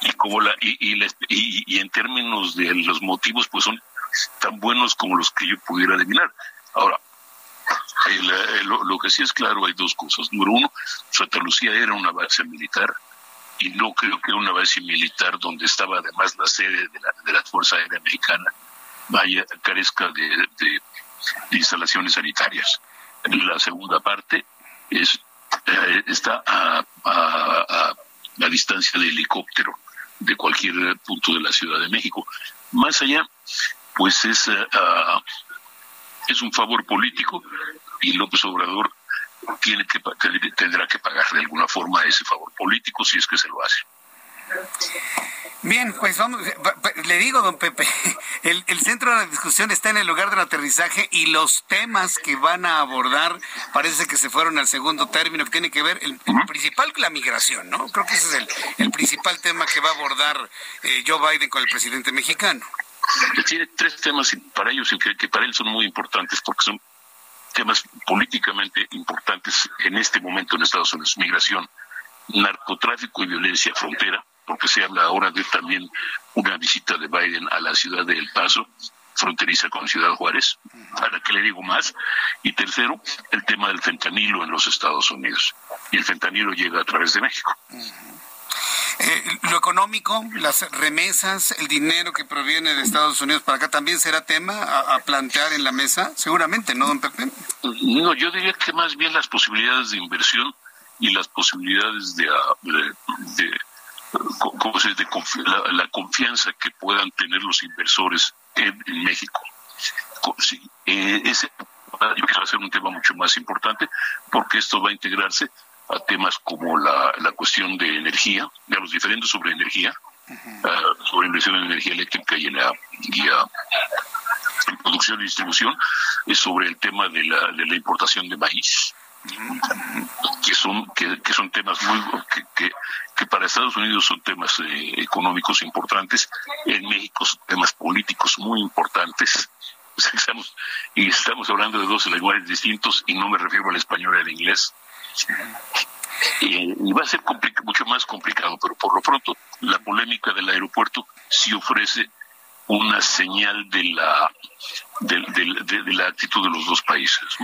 y como la y, y, en términos de los motivos pues son tan buenos como los que yo pudiera adivinar. Ahora, eh, lo, que sí es claro hay dos cosas. Número uno, Santa Lucía era una base militar y no creo que una base militar donde estaba además la sede de la, de la Fuerza Aérea Americana vaya carezca de instalaciones sanitarias. La segunda parte es eh, está a, a, a, distancia de helicóptero de cualquier punto de la Ciudad de México. Más allá, pues es, eh, es un favor político y López Obrador tiene que tendrá que pagar de alguna forma ese favor político si es que se lo hace.
Bien, pues vamos, le digo, don Pepe, el, centro de la discusión está en el lugar del aterrizaje y los temas que van a abordar parece que se fueron al segundo término, que tiene que ver, el, principal, la migración, ¿no? Creo que ese es el, principal tema que va a abordar eh, Joe Biden con el presidente mexicano.
Tiene tres temas para ellos que, que para él son muy importantes porque son temas políticamente importantes en este momento en Estados Unidos. Migración, narcotráfico y violencia frontera porque se habla ahora de también una visita de Biden a la ciudad de El Paso, fronteriza con Ciudad Juárez, para que le digo más. Y tercero, el tema del fentanilo en los Estados Unidos. Y el fentanilo llega a través de México.
Eh, lo económico, las remesas, el dinero que proviene de Estados Unidos para acá, ¿también será tema a, plantear en la mesa? Seguramente, ¿no, don Pepe?
No, yo diría que más bien las posibilidades de inversión y las posibilidades de, de de la, confianza que puedan tener los inversores en, México. Sí, eh, ese yo quiero hacer un tema mucho más importante porque esto va a integrarse a temas como la, la cuestión de energía, de los diferentes sobre energía, ah, sobre inversión en energía eléctrica y en la, producción y distribución, es sobre el tema de la, de la importación de maíz, que son que, son temas muy que, que, para Estados Unidos son temas eh, económicos importantes. En México son temas políticos muy importantes. Estamos y estamos hablando de dos lenguajes distintos y no me refiero al español y al inglés. Y va a ser mucho más complicado pero por lo pronto la polémica del aeropuerto sí ofrece una señal de la de, de, de la actitud de los dos países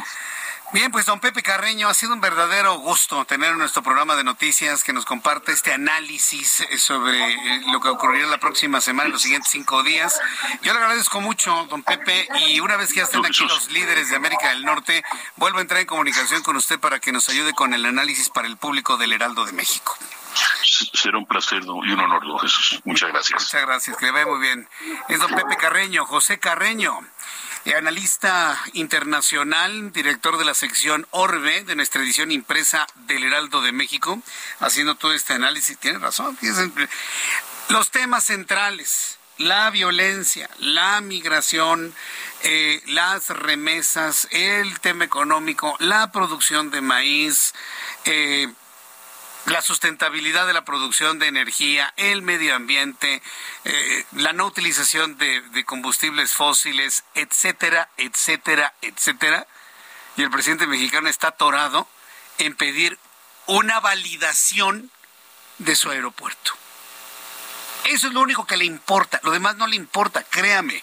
Bien, pues don Pepe Carreño, ha sido un verdadero gusto tener en nuestro programa de noticias que nos comparte este análisis eh, sobre eh, lo que ocurrirá la próxima semana, en los siguientes cinco días. Yo le agradezco mucho, don Pepe, y una vez que ya estén aquí los líderes de América del Norte, vuelvo a entrar en comunicación con usted para que nos ayude con el análisis para el público del Heraldo de México.
Será un placer y un honor, don Jesús. Muchas gracias.
Muchas gracias, que le vaya muy bien. Es don Pepe Carreño, José Carreño analista internacional, director de la sección Orbe de nuestra edición impresa del Heraldo de México, haciendo todo este análisis. Tiene razón. Los temas centrales, la violencia, la migración, eh, las remesas, el tema económico, la producción de maíz, eh, la sustentabilidad de la producción de energía, el medio ambiente, eh, la no utilización de, combustibles fósiles, etcétera, etcétera, etcétera. Y el presidente mexicano está atorado en pedir una validación de su aeropuerto. Eso es lo único que le importa. Lo demás no le importa, créame.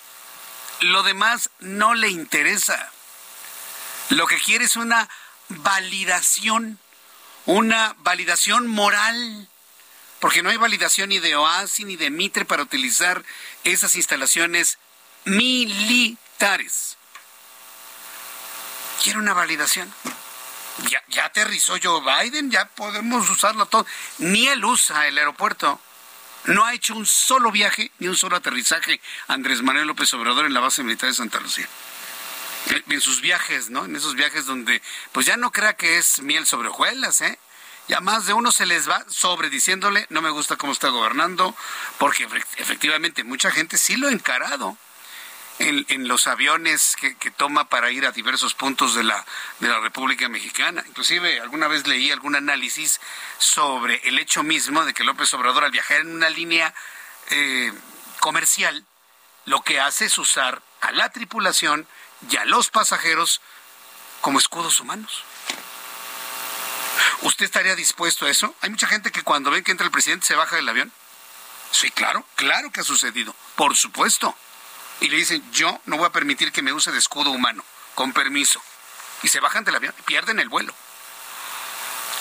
Lo demás no le interesa. Lo que quiere es una validación una validación moral, porque no hay validación ni de OASI ni de Mitre para utilizar esas instalaciones militares. Quiero una validación. Ya, aterrizó Joe Biden, ya podemos usarlo todo. Ni él usa el aeropuerto. No ha hecho un solo viaje ni un solo aterrizaje Andrés Manuel López Obrador en la base militar de Santa Lucía. En sus viajes, ¿no? En esos viajes donde, pues ya no crea que es miel sobre hojuelas, ¿eh? Ya más de uno se les va sobre diciéndole, no me gusta cómo está gobernando, porque efectivamente mucha gente sí lo ha encarado en, los aviones que, toma para ir a diversos puntos de la, de la República Mexicana. Inclusive alguna vez leí algún análisis sobre el hecho mismo de que López Obrador al viajar en una línea eh, comercial, lo que hace es usar a la tripulación y a los pasajeros como escudos humanos. ¿Usted estaría dispuesto a eso? Hay mucha gente que cuando ven que entra el presidente se baja del avión. Sí, claro, claro que ha sucedido, por supuesto y le dicen, yo no voy a permitir que me use de escudo humano, con permiso. Y se bajan del avión, pierden el vuelo.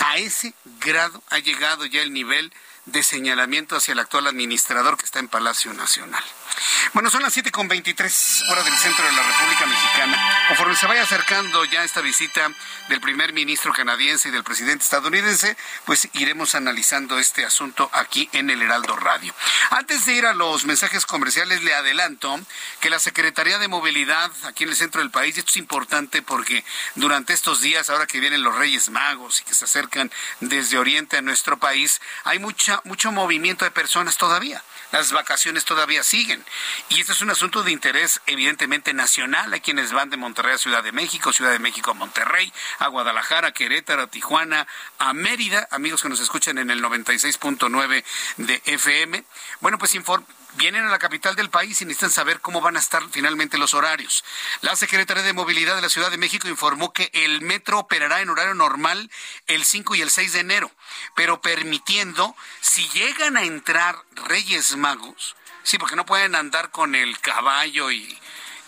A ese grado ha llegado ya el nivel de señalamiento hacia el actual administrador que está en Palacio Nacional. Bueno, son las 7.23 horas del centro de la República Mexicana. Conforme se vaya acercando ya esta visita del primer ministro canadiense y del presidente estadounidense, pues iremos analizando este asunto aquí en el Heraldo Radio. Antes de ir a los mensajes comerciales, le adelanto que la Secretaría de Movilidad aquí en el centro del país, esto es importante porque durante estos días, ahora que vienen los Reyes Magos y que se acercan desde Oriente a nuestro país, hay mucha, mucho movimiento de personas todavía. Las vacaciones todavía siguen. Y este es un asunto de interés evidentemente nacional. Hay quienes van de Monterrey a Ciudad de México, Ciudad de México a Monterrey, a Guadalajara, Querétaro, a Tijuana, a Mérida. Amigos que nos escuchan en el 96.9 de FM. Bueno, pues vienen a la capital del país y necesitan saber cómo van a estar finalmente los horarios. La Secretaría de Movilidad de la Ciudad de México informó que el metro operará en horario normal el 5 y el 6 de enero, pero permitiendo, si llegan a entrar Reyes Magos, sí, porque no pueden andar con el caballo y,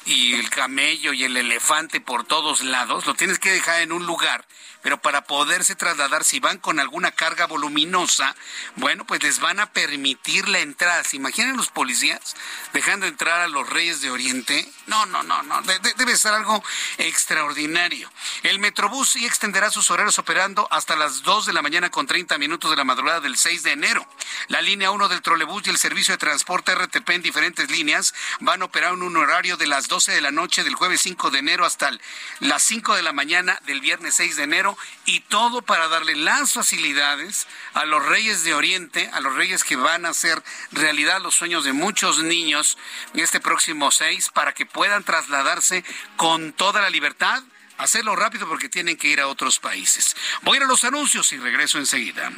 y el camello y el elefante por todos lados, lo tienes que dejar en un lugar pero para poderse trasladar, si van con alguna carga voluminosa, bueno, pues les van a permitir la entrada. ¿Se imaginan los policías dejando entrar a los Reyes de Oriente? No, no, no, no, debe ser algo extraordinario. El Metrobús sí extenderá sus horarios operando hasta las 2 de la mañana con 30 minutos de la madrugada del 6 de enero. La línea 1 del trolebús y el servicio de transporte RTP en diferentes líneas van a operar en un horario de las 12 de la noche del jueves 5 de enero hasta las 5 de la mañana del viernes 6 de enero y todo para darle las facilidades a los reyes de Oriente, a los reyes que van a hacer realidad los sueños de muchos niños este próximo 6 para que puedan trasladarse con toda la libertad. Hacerlo rápido porque tienen que ir a otros países. Voy a ir a los anuncios y regreso enseguida.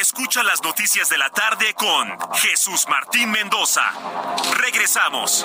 Escucha las noticias de la tarde con Jesús Martín Mendoza. Regresamos.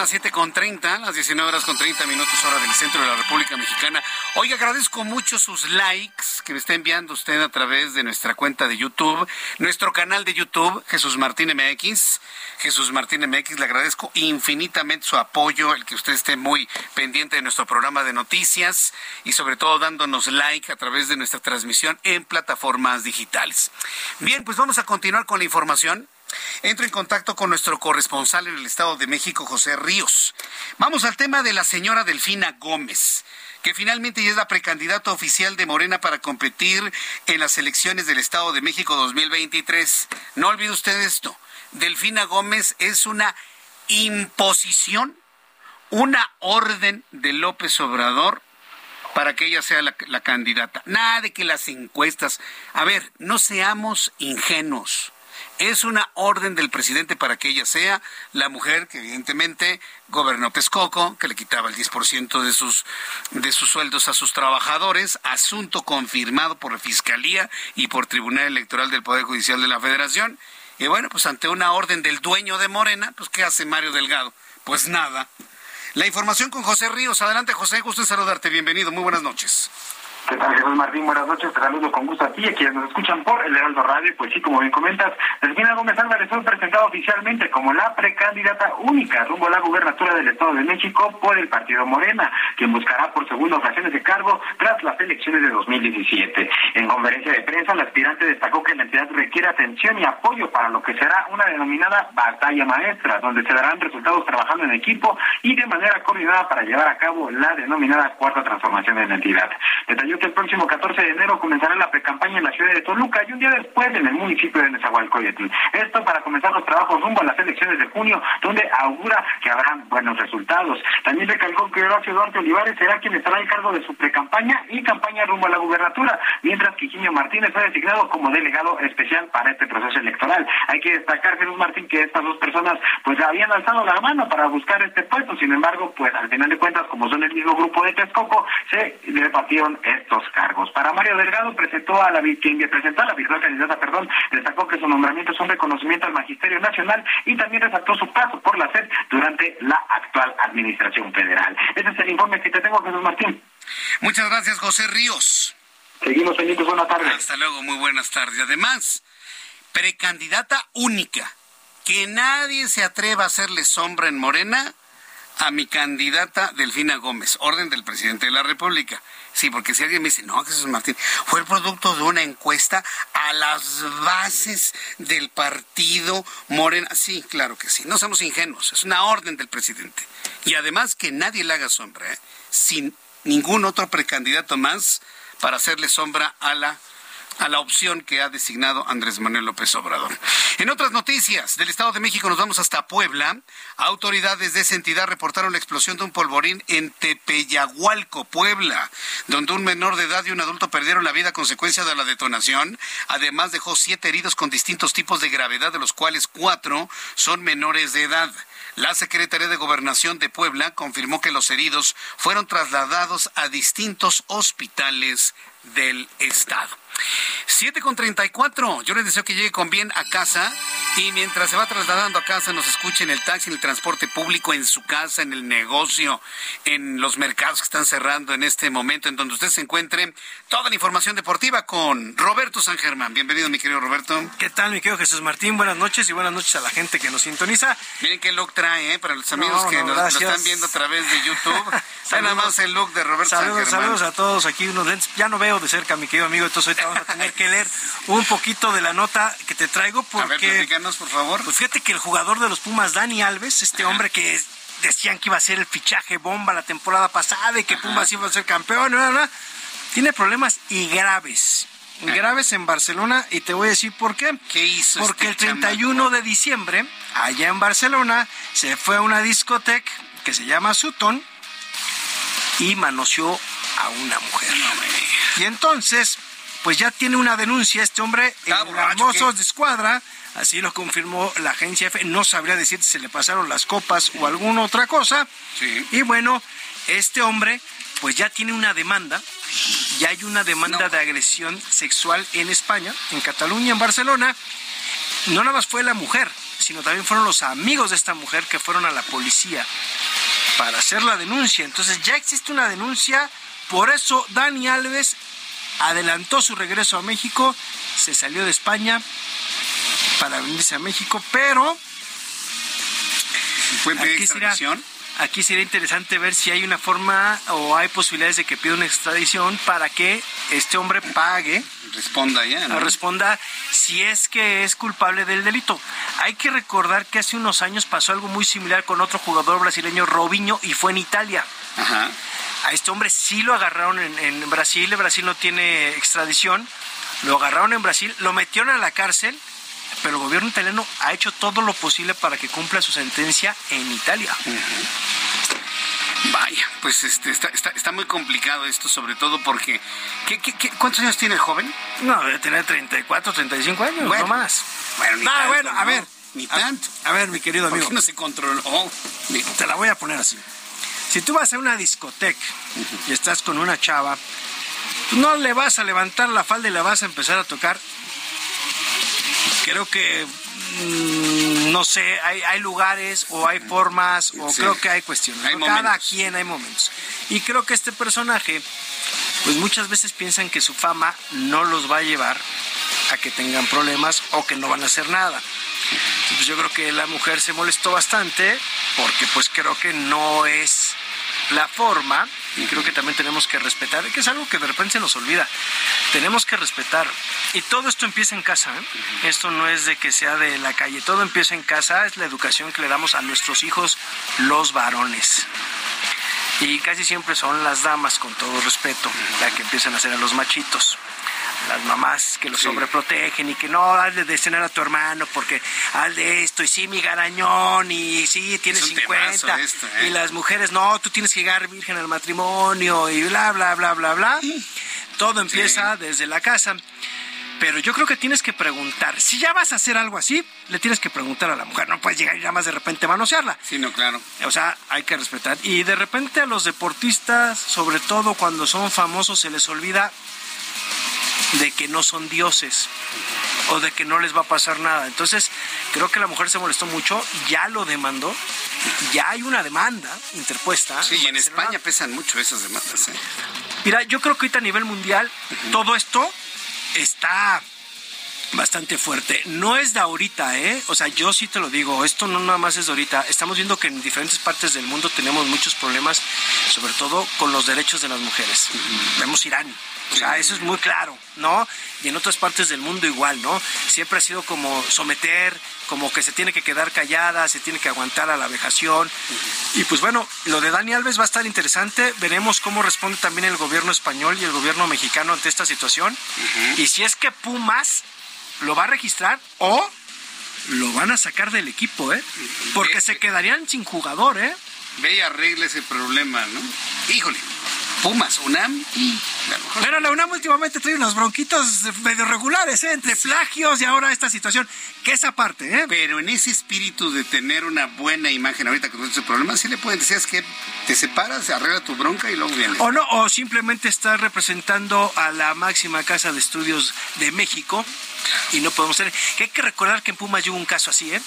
Las 7 con 30, las 19 horas con 30 minutos hora del centro de la República Mexicana. Hoy agradezco mucho sus likes que me está enviando usted a través de nuestra cuenta de YouTube, nuestro canal de YouTube, Jesús Martín MX. Jesús Martín MX, le agradezco infinitamente su apoyo, el que usted esté muy pendiente de nuestro programa de noticias y sobre todo dándonos like a través de nuestra transmisión en plataformas digitales. Bien, pues vamos a continuar con la información. Entro en contacto con nuestro corresponsal en el Estado de México, José Ríos. Vamos al tema de la señora Delfina Gómez que finalmente ya es la precandidata oficial de Morena para competir en las elecciones del Estado de México 2023. No olvide usted esto. Delfina Gómez es una imposición, una orden de López Obrador para que ella sea la, la, candidata. Nada de que las encuestas. A ver, no seamos ingenuos es una orden del presidente para que ella sea la mujer que evidentemente gobernó Pescoco, que le quitaba el 10% de sus, de sus sueldos a sus trabajadores, asunto confirmado por la Fiscalía y por Tribunal Electoral del Poder Judicial de la Federación. Y bueno, pues ante una orden del dueño de Morena, pues ¿qué hace Mario Delgado? Pues nada. La información con José Ríos. Adelante, José, gusto en saludarte. Bienvenido. Muy buenas noches.
¿Qué tal, Jesús Martín? Buenas noches, te saludo con gusto a ti y a quienes nos escuchan por el Heraldo Radio. Pues sí, como bien comentas, Delfina Gómez Álvarez fue presentada oficialmente como la precandidata única rumbo a la gubernatura del Estado de México por el partido Morena, quien buscará por segunda ocasión ese cargo tras las elecciones de 2017. En conferencia de prensa, el aspirante destacó que la entidad requiere atención y apoyo para lo que será una denominada batalla maestra, donde se darán resultados trabajando en equipo y de manera coordinada para llevar a cabo la denominada cuarta transformación de la entidad. Que el próximo 14 de enero comenzará la precampaña en la ciudad de Toluca y un día después en el municipio de Nezahualcóyotl. Esto para comenzar los trabajos rumbo a las elecciones de junio, donde augura que habrán buenos resultados. También recalcó que Horacio Duarte Olivares será quien estará en cargo de su precampaña y campaña rumbo a la gubernatura, mientras que Ginio Martínez fue designado como delegado especial para este proceso electoral. Hay que destacar, Jesús Martín, que estas dos personas pues habían alzado la mano para buscar este puesto, sin embargo, pues al final de cuentas, como son el mismo grupo de Texcoco, se repartieron estos cargos. Para Mario Delgado presentó a la quien presentó a la virtual candidata, perdón, destacó que su nombramiento es un reconocimiento al Magisterio Nacional y también resaltó su paso por la SED durante la actual administración federal. Ese es el informe que te tengo, Jesús Martín.
Muchas gracias, José Ríos.
Seguimos pendientes, buenas tardes.
Hasta luego, muy buenas tardes. Además, precandidata única, que nadie se atreva a hacerle sombra en Morena a mi candidata Delfina Gómez, orden del presidente de la República. Sí, porque si alguien me dice, no, Jesús Martín, fue el producto de una encuesta a las bases del partido Morena. Sí, claro que sí, no somos ingenuos, es una orden del presidente. Y además que nadie le haga sombra, ¿eh? sin ningún otro precandidato más para hacerle sombra a la a la opción que ha designado Andrés Manuel López Obrador. En otras noticias del Estado de México nos vamos hasta Puebla. Autoridades de esa entidad reportaron la explosión de un polvorín en Tepeyahualco, Puebla, donde un menor de edad y un adulto perdieron la vida a consecuencia de la detonación. Además dejó siete heridos con distintos tipos de gravedad, de los cuales cuatro son menores de edad. La Secretaría de Gobernación de Puebla confirmó que los heridos fueron trasladados a distintos hospitales del estado. 7 con 34. Yo les deseo que llegue con bien a casa y mientras se va trasladando a casa nos escuche en el taxi, en el transporte público, en su casa, en el negocio, en los mercados que están cerrando en este momento, en donde usted se encuentre. Toda la información deportiva con Roberto San Germán. Bienvenido, mi querido Roberto.
¿Qué tal, mi querido Jesús Martín? Buenas noches y buenas noches a la gente que nos sintoniza.
Miren qué look trae, ¿eh? Para los amigos que nos, están viendo a través de YouTube. nada más el look de Roberto
San
Germán.
Saludos a todos aquí, unos lentes. Ya no veo de cerca, mi querido amigo, entonces ahorita vamos a tener que leer un poquito de la nota que te traigo porque...
A ver, por favor.
Pues fíjate que el jugador de los Pumas, Dani Alves, este hombre que decían que iba a ser el fichaje bomba la temporada pasada y que Pumas iba a ser campeón, tiene problemas y graves. Graves en Barcelona y te voy a decir por qué.
¿Qué hizo?
Porque
este
el 31 de diciembre, allá en Barcelona, se fue a una discoteca que se llama Sutton y manoseó a una mujer. y entonces, pues ya tiene una denuncia este hombre en Mozos de Escuadra. Así lo confirmó la agencia F. No sabría decir si se le pasaron las copas o alguna otra cosa. Y bueno, este hombre pues ya tiene una demanda. Ya hay una demanda de agresión sexual en España, en Cataluña, en Barcelona. No nada más fue la mujer, sino también fueron los amigos de esta mujer que fueron a la policía para hacer la denuncia. Entonces ya existe una denuncia. Por eso Dani Alves adelantó su regreso a México, se salió de España para venirse a México, pero
¿Fue aquí sería,
aquí sería interesante ver si hay una forma o hay posibilidades de que pida una extradición para que este hombre pague.
Responda ya, ¿no?
Responda si es que es culpable del delito. Hay que recordar que hace unos años pasó algo muy similar con otro jugador brasileño, Robinho, y fue en Italia.
Ajá.
A este hombre sí lo agarraron en, en Brasil, Brasil no tiene extradición, lo agarraron en Brasil, lo metieron a la cárcel, pero el gobierno italiano ha hecho todo lo posible para que cumpla su sentencia en Italia.
Vaya, pues este, está, está, está, muy complicado esto, sobre todo porque... ¿qué, qué, qué, cuántos años tiene el joven?
No, debe tener 34, 35 años,
bueno,
no más.
Bueno, ni
no,
tanto,
bueno, a
¿no?
ver.
Ni
a,
tanto.
A ver, mi querido amigo.
¿Por qué no se controló?
Te la voy a poner así. Si tú vas a una discoteca y estás con una chava, no le vas a levantar la falda y la vas a empezar a tocar creo que mm, no sé, hay, hay, lugares o hay formas o creo que hay cuestiones. Cada quien hay momentos. Y creo que este personaje, pues muchas veces piensan que su fama no los va a llevar a que tengan problemas o que no van a hacer nada. Pues yo creo que la mujer se molestó bastante porque pues creo que no es la forma y creo que también tenemos que respetar, que es algo que de repente se nos olvida. Tenemos que respetar. Y todo esto empieza en casa. ¿eh? Esto no es de que sea de la calle, todo empieza en casa, es la educación que le damos a nuestros hijos, los varones. Y casi siempre son las damas, con todo respeto, las que empiezan a hacer a los machitos las mamás que lo sobreprotegen y que no, hazle de cenar a tu hermano porque haz de esto y sí, mi garañón y sí, tienes 50 ¿eh? y las mujeres, no, tú tienes que llegar virgen al matrimonio y bla, bla, bla, bla, bla. Todo empieza desde la casa. Pero yo creo que tienes que preguntar. Si ya vas a hacer algo así, le tienes que preguntar a la mujer. No puedes llegar y nada más de repente manosearla.
Sí, no, claro.
O sea, hay que respetar. Y de repente a los deportistas, sobre todo cuando son famosos, se les olvida de que no son dioses o de que no les va a pasar nada. Entonces, creo que la mujer se molestó mucho, ya lo demandó, ya hay una demanda interpuesta.
Sí, y en España pesan mucho esas demandas. ¿eh?
Mira, yo creo que ahorita a nivel mundial todo esto está bastante fuerte. No es de ahorita, ¿eh? O sea, yo sí te lo digo, esto no nada más es de ahorita. Estamos viendo que en diferentes partes del mundo tenemos muchos problemas, sobre todo con los derechos de las mujeres. Vemos Irán, o sea, eso es muy claro, ¿no? Y en otras partes del mundo igual, ¿no? Siempre ha sido como someter, como que se tiene que quedar callada, se tiene que aguantar a la vejación. Y pues bueno, lo de Dani Alves va a estar interesante. Veremos cómo responde también el gobierno español y el gobierno mexicano ante esta situación. Y si es que Pumas lo va a registrar o lo van a sacar del equipo, ¿eh? Porque se quedarían sin jugador, ¿eh?
Ve y arregle ese problema, ¿no? Híjole. Pumas, UNAM y
Pero la UNAM últimamente trae unos bronquitos medio regulares, ¿eh? entre plagios y ahora esta situación, que esa parte, ¿eh?
Pero en ese espíritu de tener una buena imagen ahorita con ese problema, sí le pueden decir es que te separas, se arregla tu bronca y luego viene.
O no, o simplemente estás representando a la máxima casa de estudios de México y no podemos ser. Que hay que recordar que en Pumas hubo un caso así, ¿eh?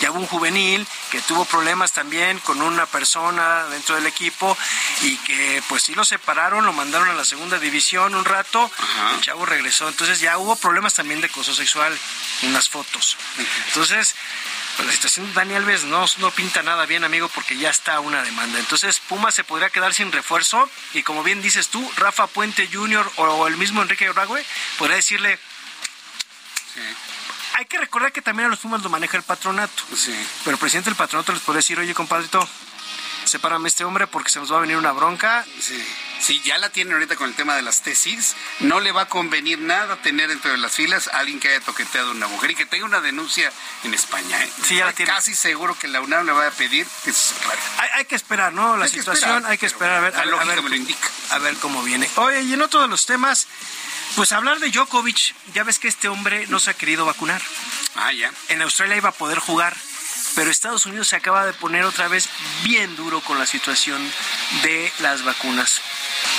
Ya hubo un juvenil que tuvo problemas también con una persona dentro del equipo y que pues sí lo separaron, lo mandaron a la segunda división un rato, el chavo regresó. Entonces ya hubo problemas también de acoso sexual, unas fotos. Entonces, pues la situación de Daniel Alves no, no pinta nada bien, amigo, porque ya está una demanda. Entonces, Pumas se podría quedar sin refuerzo y como bien dices tú, Rafa Puente Jr. o el mismo Enrique Oragüe podría decirle, hay que recordar que también a los Pumas lo maneja el patronato. Pero el presidente del patronato les puede decir, oye, compadrito, sepárame este hombre porque se nos va a venir una bronca.
Sí. Sí, ya la tienen ahorita con el tema de las tesis. No le va a convenir nada tener dentro de las filas a alguien que haya toqueteado a una mujer y que tenga una denuncia en España. ¿eh?
Sí, ya la tiene.
Casi seguro que la UNAM le va a pedir que se
hay, hay, que esperar, ¿no? La situación, hay que esperar a ver.
La lógica me lo indica.
A ver cómo viene. Oye, y en otro de los temas, pues hablar de Djokovic, ya ves que este hombre no se ha querido vacunar.
Ah, ya.
En Australia iba a poder jugar, pero Estados Unidos se acaba de poner otra vez bien duro con la situación de las vacunas.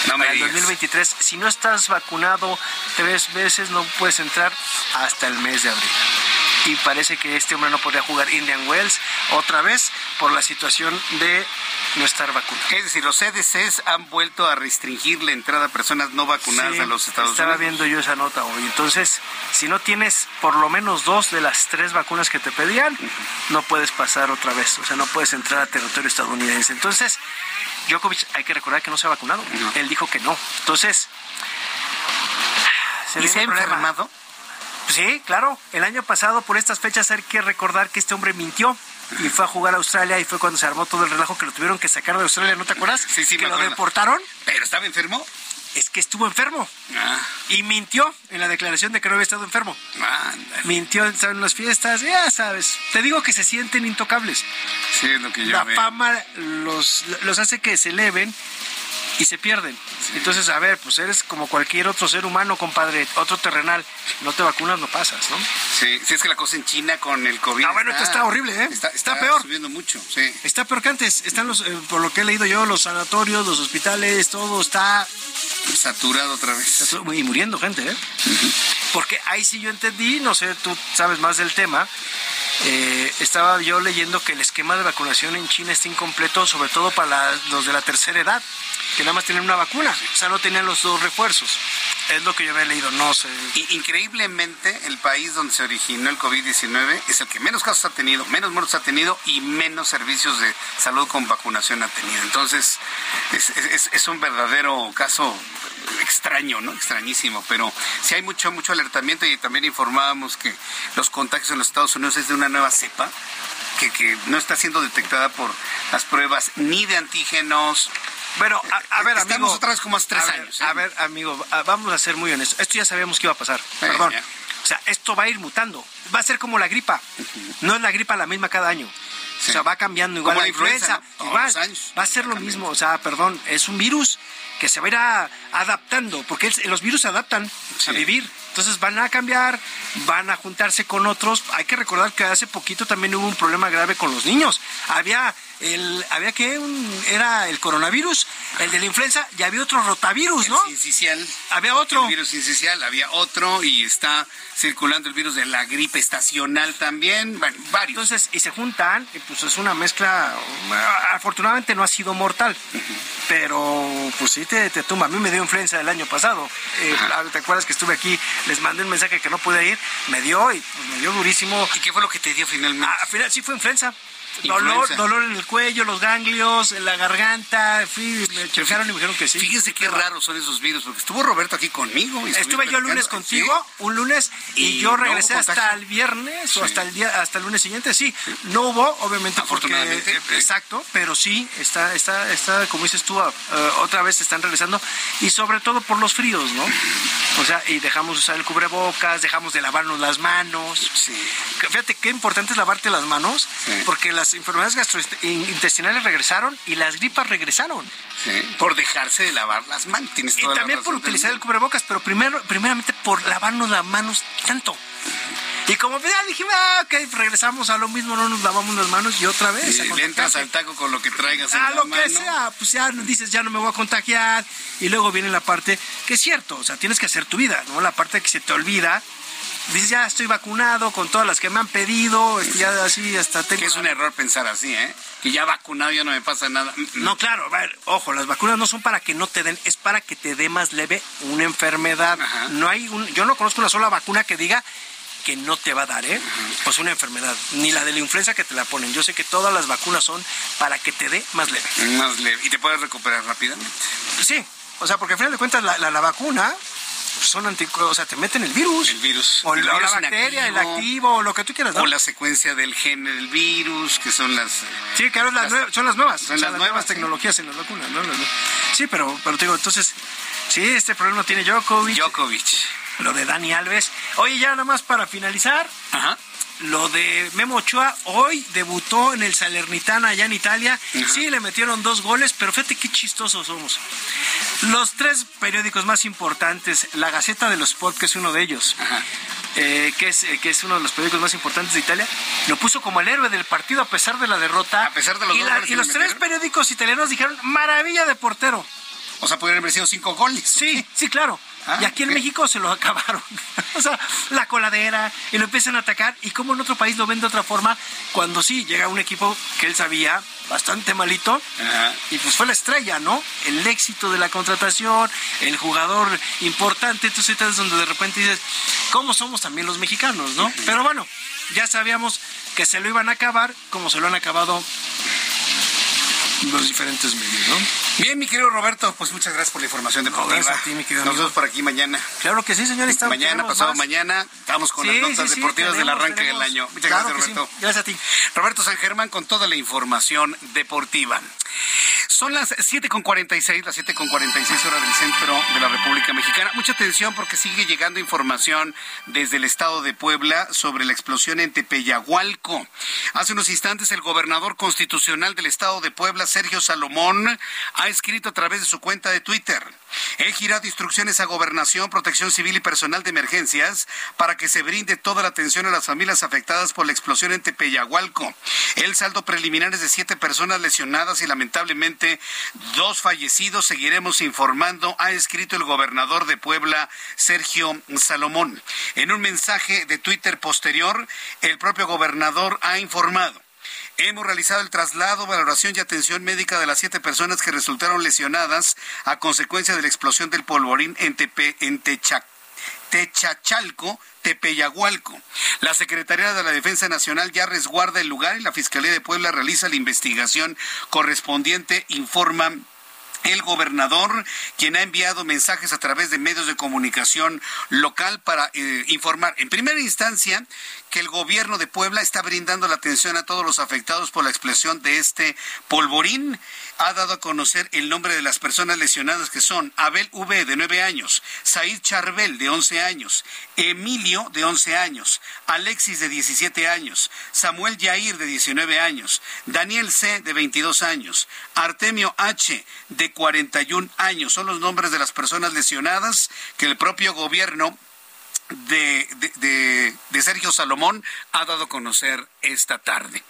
No me
Para el 2023, si no estás vacunado tres veces, no puedes entrar hasta el mes de abril y parece que este hombre no podría jugar Indian Wells otra vez por la situación de no estar vacunado.
Es decir, los CDCs han vuelto a restringir la entrada a personas no vacunadas a los Estados
estaba
Unidos.
viendo yo esa nota hoy. Entonces, si no tienes por lo menos dos de las tres vacunas que te pedían, no puedes pasar otra vez. O sea, no puedes entrar a territorio estadounidense. Entonces, Djokovic, hay que recordar que no se ha vacunado. Él dijo que no. Entonces,
¿Y se ha enfermado?
Sí, claro. El año pasado, por estas fechas, hay que recordar que este hombre mintió y fue a jugar a Australia y fue cuando se armó todo el relajo que lo tuvieron que sacar de Australia, ¿no te acuerdas?
Sí, sí,
que
me
lo
acuerdo.
deportaron.
¿Pero estaba enfermo?
Es que estuvo enfermo.
Ah,
Y mintió en la declaración de que no había estado enfermo. Mintió en las fiestas, ya sabes. Te digo que se sienten intocables.
Sí, es lo que yo
La
veo.
fama los, los hace que se eleven y se pierden. Entonces, a ver, pues eres como cualquier otro ser humano, compadre, otro terrenal. No te vacunas, no pasas, ¿no?
Sí, sí, es que la cosa en China con el COVID.
Ah, bueno, esto está horrible, ¿eh?
Está,
Está peor.
subiendo mucho, sí.
Está peor que antes. Están los, eh, por lo que he leído yo, los sanatorios, los hospitales, todo está
Saturado otra vez.
y muriendo gente, ¿eh? Porque ahí sí yo entendí, no sé, tú sabes más del tema. Eh, estaba yo leyendo que el esquema de vacunación en China está incompleto, sobre todo para los de la tercera edad, que nada más tienen una vacuna, o sea, no tenían los dos refuerzos. Es lo que yo había leído, no sé.
increíblemente, el país donde se originó el COVID-19 es el que menos casos ha tenido, menos muertos ha tenido y menos servicios de salud con vacunación ha tenido. Entonces, es, es un verdadero caso extraño, ¿no? Extrañísimo, pero sí hay mucho, mucho alertamiento y también informábamos que los contagios en los Estados Unidos es de una nueva cepa que, que no está siendo detectada por las pruebas ni de antígenos,
bueno, a, ver,
Estamos amigo. otra vez como hace tres años.
¿eh? A ver, amigo, vamos a ser muy honestos. Esto ya sabíamos que iba a pasar. Perdón. O sea, esto va a ir mutando. Va a ser como la gripa. No es la gripa la misma cada año. O sea, va cambiando igual la influenza. igual, va a ser lo mismo. O sea, perdón, es un virus que se va a ir adaptando, porque los virus se adaptan a vivir. Entonces van a cambiar, van a juntarse con otros. Hay que recordar que hace poquito también hubo un problema grave con los niños. Había el, había que era el coronavirus, el de la influenza, y había otro rotavirus, ¿no?
El
Había otro.
El virus sincicial, había otro y está circulando el virus de la gripe estacional también, bueno, varios.
Entonces, y se juntan, y pues es una mezcla, afortunadamente no ha sido mortal, pero pues sí te, te, tumba. A mí me dio influenza el año pasado. Eh, ¿Te acuerdas que estuve aquí les mandé un mensaje que no pude ir, me dio y pues, me dio durísimo.
¿Y qué fue lo que te dio finalmente?
Ah, final sí fue influenza. Dolor, dolor en el cuello, los ganglios, en la garganta, fui, me checaron y me dijeron que sí.
Fíjense qué raros son esos virus, porque estuvo Roberto aquí conmigo.
Estuve yo el lunes contigo, un lunes, y, yo regresé hasta el viernes o hasta el día, hasta el lunes siguiente. Sí, no hubo, obviamente,
Afortunadamente,
porque, exacto, pero sí, está, está, está, como dices tú, uh, otra vez están regresando, y sobre todo por los fríos, ¿no? O sea, y dejamos usar el cubrebocas, dejamos de lavarnos las manos.
Sí.
Fíjate qué importante es lavarte las manos, porque las enfermedades gastrointestinales regresaron y las gripas regresaron.
por dejarse de lavar las manos. y
también por utilizar el cubrebocas, pero primero, primeramente por lavarnos las manos tanto. Y como ya dijimos, ah, ok, regresamos a lo mismo, no nos lavamos las manos y otra vez.
Y le entras al taco con lo que traigas
en a lo que sea, pues ya dices, ya no me voy a contagiar. Y luego viene la parte que es cierto, o sea, tienes que hacer tu vida, ¿no? La parte que se te olvida dices, ya estoy vacunado con todas las que me han pedido, este, ya así hasta tengo...
Que es un error pensar así, ¿eh? Que ya vacunado ya no me pasa nada.
No, claro, a ver, ojo, las vacunas no son para que no te den, es para que te dé más leve una enfermedad. No hay un, yo no conozco una sola vacuna que diga que no te va a dar, ¿eh? Pues una enfermedad, ni la de la influenza que te la ponen. Yo sé que todas las vacunas son para que te dé más leve.
Más leve. ¿Y te puedes recuperar rápidamente?
Sí, o sea, porque al final de cuentas la, la vacuna son anticuerpos, o sea, te meten el virus.
El virus.
O la, bacteria, el activo, o lo que tú quieras.
O la secuencia del gen del virus, que son las...
Sí, claro, son las nuevas. Son las, nuevas tecnologías en las vacunas. ¿no? Sí, pero, pero te digo, entonces, sí, este problema tiene Djokovic.
Djokovic.
Lo de Dani Alves. Oye, ya nada más para finalizar.
Ajá
lo de Memo Ochoa hoy debutó en el Salernitana allá en Italia. Sí, le metieron dos goles, pero fíjate qué chistosos somos. Los tres periódicos más importantes, la Gaceta de los Sport, que es uno de ellos, eh, que, es, eh, que es uno de los periódicos más importantes de Italia, lo puso como el héroe del partido a pesar de la derrota.
A pesar de los
y, y los tres periódicos italianos dijeron, maravilla de portero.
O sea, pudieron haber sido cinco goles.
Sí, sí, claro. Ah, y aquí en México se lo acabaron. o sea, la coladera y lo empiezan a atacar. Y como en otro país lo ven de otra forma, cuando sí llega un equipo que él sabía bastante malito y pues fue la estrella, ¿no? El éxito de la contratación, el jugador importante. Entonces es donde de repente dices, ¿cómo somos también los mexicanos, no? Pero bueno, ya sabíamos que se lo iban a acabar como se lo han acabado los diferentes medios, ¿no?
Bien, mi querido Roberto, pues muchas gracias por la información deportiva.
Gracias a ti, mi querido
Nos vemos por aquí mañana.
Claro que sí, señor.
mañana, pasado mañana, estamos con las notas deportivas del arranque del año. Muchas gracias, Roberto.
Gracias a ti.
Roberto San Germán con toda la información deportiva. Son las 7.46, las 7.46 horas del centro de la República Mexicana. Mucha atención porque sigue llegando información desde el estado de Puebla sobre la explosión en Tepeyahualco. Hace unos instantes el gobernador constitucional del estado de Puebla, Sergio Salomón, ha escrito a través de su cuenta de Twitter. He girado instrucciones a Gobernación, Protección Civil y Personal de Emergencias para que se brinde toda la atención a las familias afectadas por la explosión en Tepeyahualco. El saldo preliminar es de siete personas lesionadas y lamentablemente dos fallecidos. Seguiremos informando, ha escrito el gobernador de Puebla, Sergio Salomón. En un mensaje de Twitter posterior, el propio gobernador ha informado. Hemos realizado el traslado, valoración y atención médica de las siete personas que resultaron lesionadas a consecuencia de la explosión del polvorín en, Tepe, en Techac Techachalco, Tepeyagualco. La Secretaría de la Defensa Nacional ya resguarda el lugar y la Fiscalía de Puebla realiza la investigación correspondiente, informa el gobernador, quien ha enviado mensajes a través de medios de comunicación local para eh, informar, en primera instancia, que el gobierno de Puebla está brindando la atención a todos los afectados por la explosión de este polvorín. Ha dado a conocer el nombre de las personas lesionadas que son Abel V, de 9 años, Said Charbel, de 11 años, Emilio, de 11 años, Alexis, de 17 años, Samuel Yair, de 19 años, Daniel C, de 22 años, Artemio H, de 41 años. Son los nombres de las personas lesionadas que el propio gobierno de, de, Sergio Salomón ha dado a conocer esta tarde.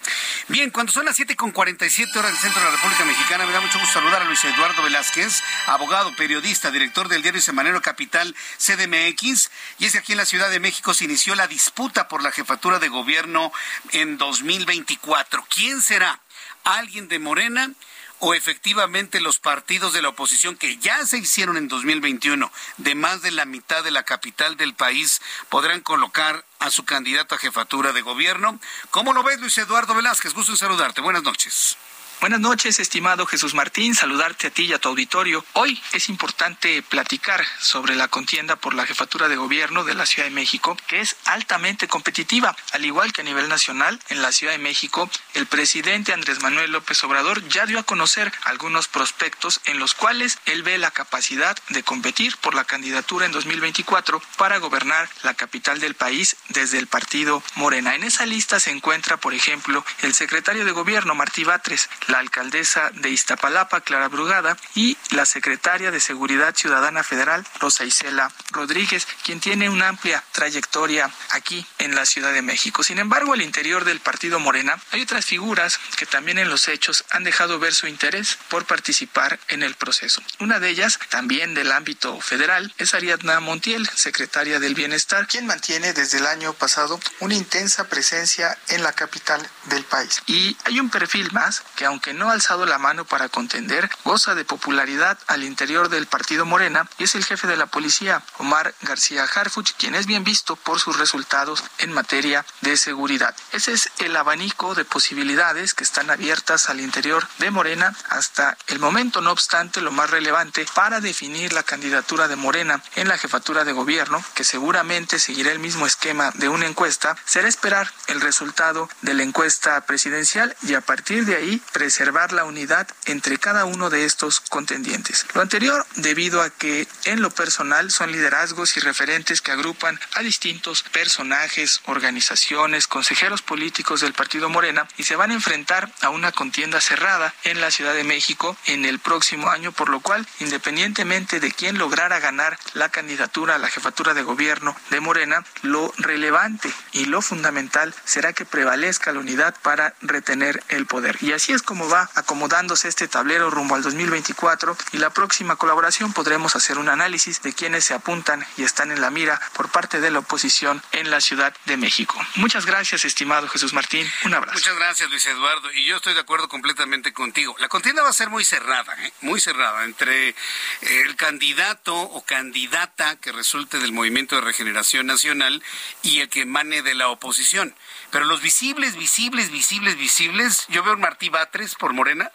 Bien, cuando son las siete con 47 horas del centro de la República Mexicana, me da mucho gusto saludar a Luis Eduardo Velázquez, abogado, periodista, director del diario Semanero Capital CDMX. Y es que aquí en la Ciudad de México se inició la disputa por la jefatura de gobierno en 2024. ¿Quién será? ¿Alguien de Morena? O efectivamente los partidos de la oposición que ya se hicieron en 2021 de más de la mitad de la capital del país podrán colocar a su candidato a jefatura de gobierno. ¿Cómo lo ves, Luis Eduardo Velázquez? Gusto en saludarte. Buenas noches.
Buenas noches, estimado Jesús Martín, saludarte a ti y a tu auditorio. Hoy es importante platicar sobre la contienda por la jefatura de gobierno de la Ciudad de México, que es altamente competitiva. Al igual que a nivel nacional, en la Ciudad de México, el presidente Andrés Manuel López Obrador ya dio a conocer algunos prospectos en los cuales él ve la capacidad de competir por la candidatura en 2024 para gobernar la capital del país desde el partido Morena. En esa lista se encuentra, por ejemplo, el secretario de gobierno Martí Batres, la alcaldesa de Iztapalapa, Clara Brugada, y la secretaria de Seguridad Ciudadana Federal, Rosa Isela Rodríguez, quien tiene una amplia trayectoria aquí en la Ciudad de México. Sin embargo, al interior del partido Morena hay otras figuras que también en los hechos han dejado ver su interés por participar en el proceso. Una de ellas, también del ámbito federal, es Ariadna Montiel, secretaria del Bienestar, quien mantiene desde el año pasado una intensa presencia en la capital del país. Y hay un perfil más que aunque aunque no ha alzado la mano para contender, goza de popularidad al interior del partido Morena y es el jefe de la policía, Omar García Harfuch, quien es bien visto por sus resultados en materia de seguridad. Ese es el abanico de posibilidades que están abiertas al interior de Morena hasta el momento, no obstante, lo más relevante para definir la candidatura de Morena en la jefatura de gobierno, que seguramente seguirá el mismo esquema de una encuesta, será esperar el resultado de la encuesta presidencial y a partir de ahí preservar la unidad entre cada uno de estos contendientes. Lo anterior debido a que en lo personal son liderazgos y referentes que agrupan a distintos personajes, organizaciones, consejeros políticos del Partido Morena y se van a enfrentar a una contienda cerrada en la Ciudad de México en el próximo año, por lo cual, independientemente de quién lograra ganar la candidatura a la jefatura de gobierno de Morena, lo relevante y lo fundamental será que prevalezca la unidad para retener el poder. Y así es como cómo va acomodándose este tablero rumbo al 2024 y la próxima colaboración podremos hacer un análisis de quienes se apuntan y están en la mira por parte de la oposición en la Ciudad de México. Muchas gracias, estimado Jesús Martín. Un abrazo.
Muchas gracias, Luis Eduardo. Y yo estoy de acuerdo completamente contigo. La contienda va a ser muy cerrada, ¿eh? muy cerrada, entre el candidato o candidata que resulte del Movimiento de Regeneración Nacional y el que emane de la oposición. Pero los visibles, visibles, visibles, visibles, yo veo a Martí Batres por Morena,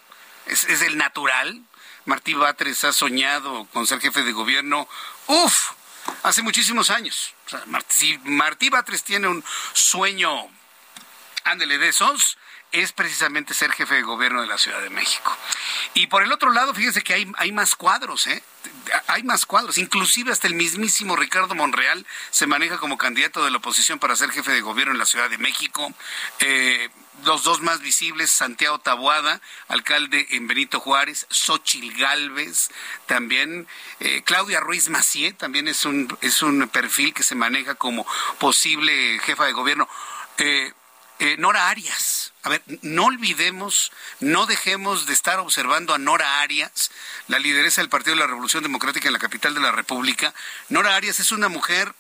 es, el natural. Martí Batres ha soñado con ser jefe de gobierno, uff, hace muchísimos años. si Martí Batres tiene un sueño, ándele de esos, es precisamente ser jefe de gobierno de la Ciudad de México. Y por el otro lado, fíjese que hay, hay más cuadros, ¿eh? Hay más cuadros, inclusive hasta el mismísimo Ricardo Monreal se maneja como candidato de la oposición para ser jefe de gobierno en la Ciudad de México. Eh, los dos más visibles, Santiago Taboada, alcalde en Benito Juárez, Xochil Gálvez, también eh, Claudia Ruiz Macié, también es un, es un perfil que se maneja como posible jefa de gobierno. Eh, Eh, Nora Arias. A ver, no olvidemos, no dejemos de estar observando a Nora Arias, la lideresa del Partido de la Revolución Democrática en la capital de la República. Nora Arias es una mujer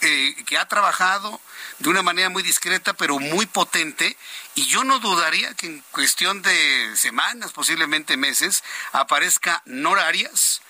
eh, que ha trabajado de una manera muy discreta, pero muy potente, y yo no dudaría que en cuestión de semanas, posiblemente meses, aparezca Nora Arias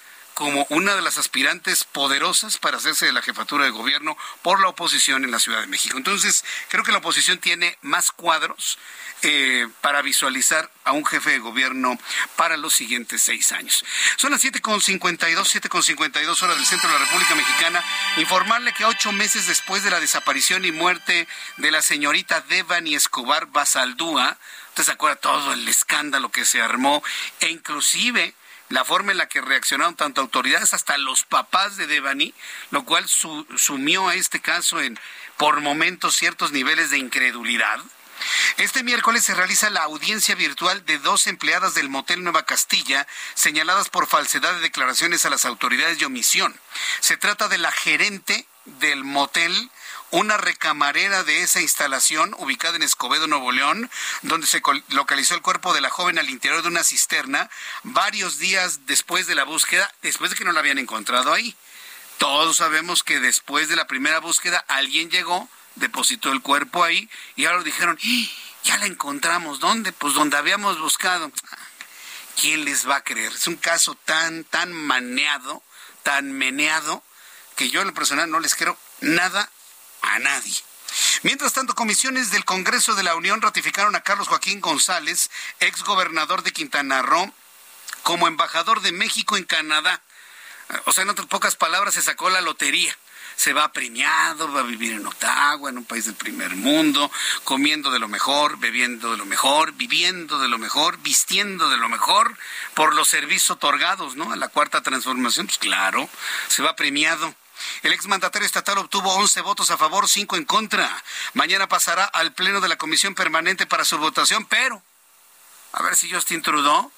como una de las aspirantes poderosas para hacerse de la jefatura de gobierno por la oposición en la Ciudad de México. Entonces, creo que la oposición tiene más cuadros eh, para visualizar a un jefe de gobierno para los siguientes seis años. Son las 7.52, 7.52 horas del centro de la República Mexicana. Informarle que ocho meses después de la desaparición y muerte de la señorita Devani Escobar Basaldúa, usted se acuerda todo el escándalo que se armó e inclusive la forma en la que reaccionaron tanto autoridades hasta los papás de Devani, lo cual sumió a este caso en por momentos ciertos niveles de incredulidad. Este miércoles se realiza la audiencia virtual de dos empleadas del Motel Nueva Castilla señaladas por falsedad de declaraciones a las autoridades de omisión. Se trata de la gerente del motel una recamarera de esa instalación ubicada en Escobedo, Nuevo León, donde se localizó el cuerpo de la joven al interior de una cisterna varios días después de la búsqueda, después de que no la habían encontrado ahí. Todos sabemos que después de la primera búsqueda alguien llegó, depositó el cuerpo ahí y ahora dijeron, ¡Ah! ya la encontramos. ¿Dónde? Pues donde habíamos buscado. ¿Quién les va a creer? Es un caso tan, tan maneado, tan meneado, que yo en lo personal no les creo nada a nadie. Mientras tanto, comisiones del Congreso de la Unión ratificaron a Carlos Joaquín González, ex gobernador de Quintana Roo, como embajador de México en Canadá. O sea, en otras pocas palabras, se sacó la lotería. Se va premiado, va a vivir en Ottawa, en un país del primer mundo, comiendo de lo mejor, bebiendo de lo mejor, viviendo de lo mejor, vistiendo de lo mejor, por los servicios otorgados, ¿no? A la cuarta transformación, pues claro, se va premiado. El exmandatario estatal obtuvo 11 votos a favor, 5 en contra. Mañana pasará al Pleno de la Comisión Permanente para su votación, pero a ver si Justin Trudeau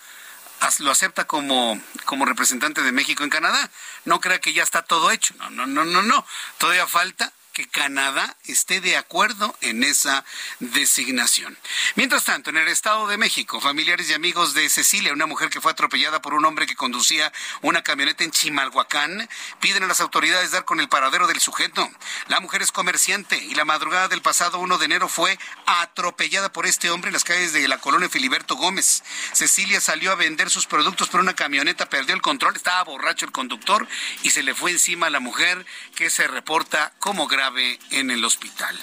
lo acepta como, como representante de México en Canadá. No crea que ya está todo hecho. No, no, no, no, no. Todavía falta que Canadá esté de acuerdo en esa designación. Mientras tanto, en el Estado de México, familiares y amigos de Cecilia, una mujer que fue atropellada por un hombre que conducía una camioneta en Chimalhuacán, piden a las autoridades dar con el paradero del sujeto. La mujer es comerciante y la madrugada del pasado 1 de enero fue atropellada por este hombre en las calles de la colonia Filiberto Gómez. Cecilia salió a vender sus productos, pero una camioneta perdió el control, estaba borracho el conductor y se le fue encima a la mujer que se reporta como grave en el hospital.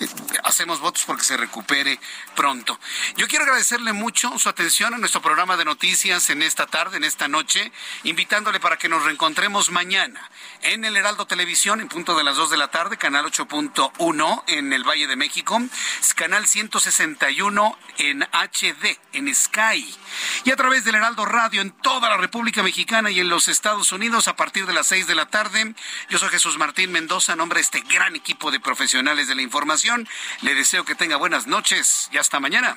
Eh, hacemos votos porque se recupere pronto. Yo quiero agradecerle mucho su atención a nuestro programa de noticias en esta tarde, en esta noche, invitándole para que nos reencontremos mañana en el Heraldo Televisión en punto de las 2 de la tarde, canal 8.1 en el Valle de México, canal 161 en HD, en Sky, y a través del Heraldo Radio en toda la República Mexicana y en los Estados Unidos a partir de las 6 de la tarde. Yo soy Jesús Martín Mendoza, nombre de este gran equipo de profesionales de la información. Le deseo que tenga buenas noches y hasta mañana.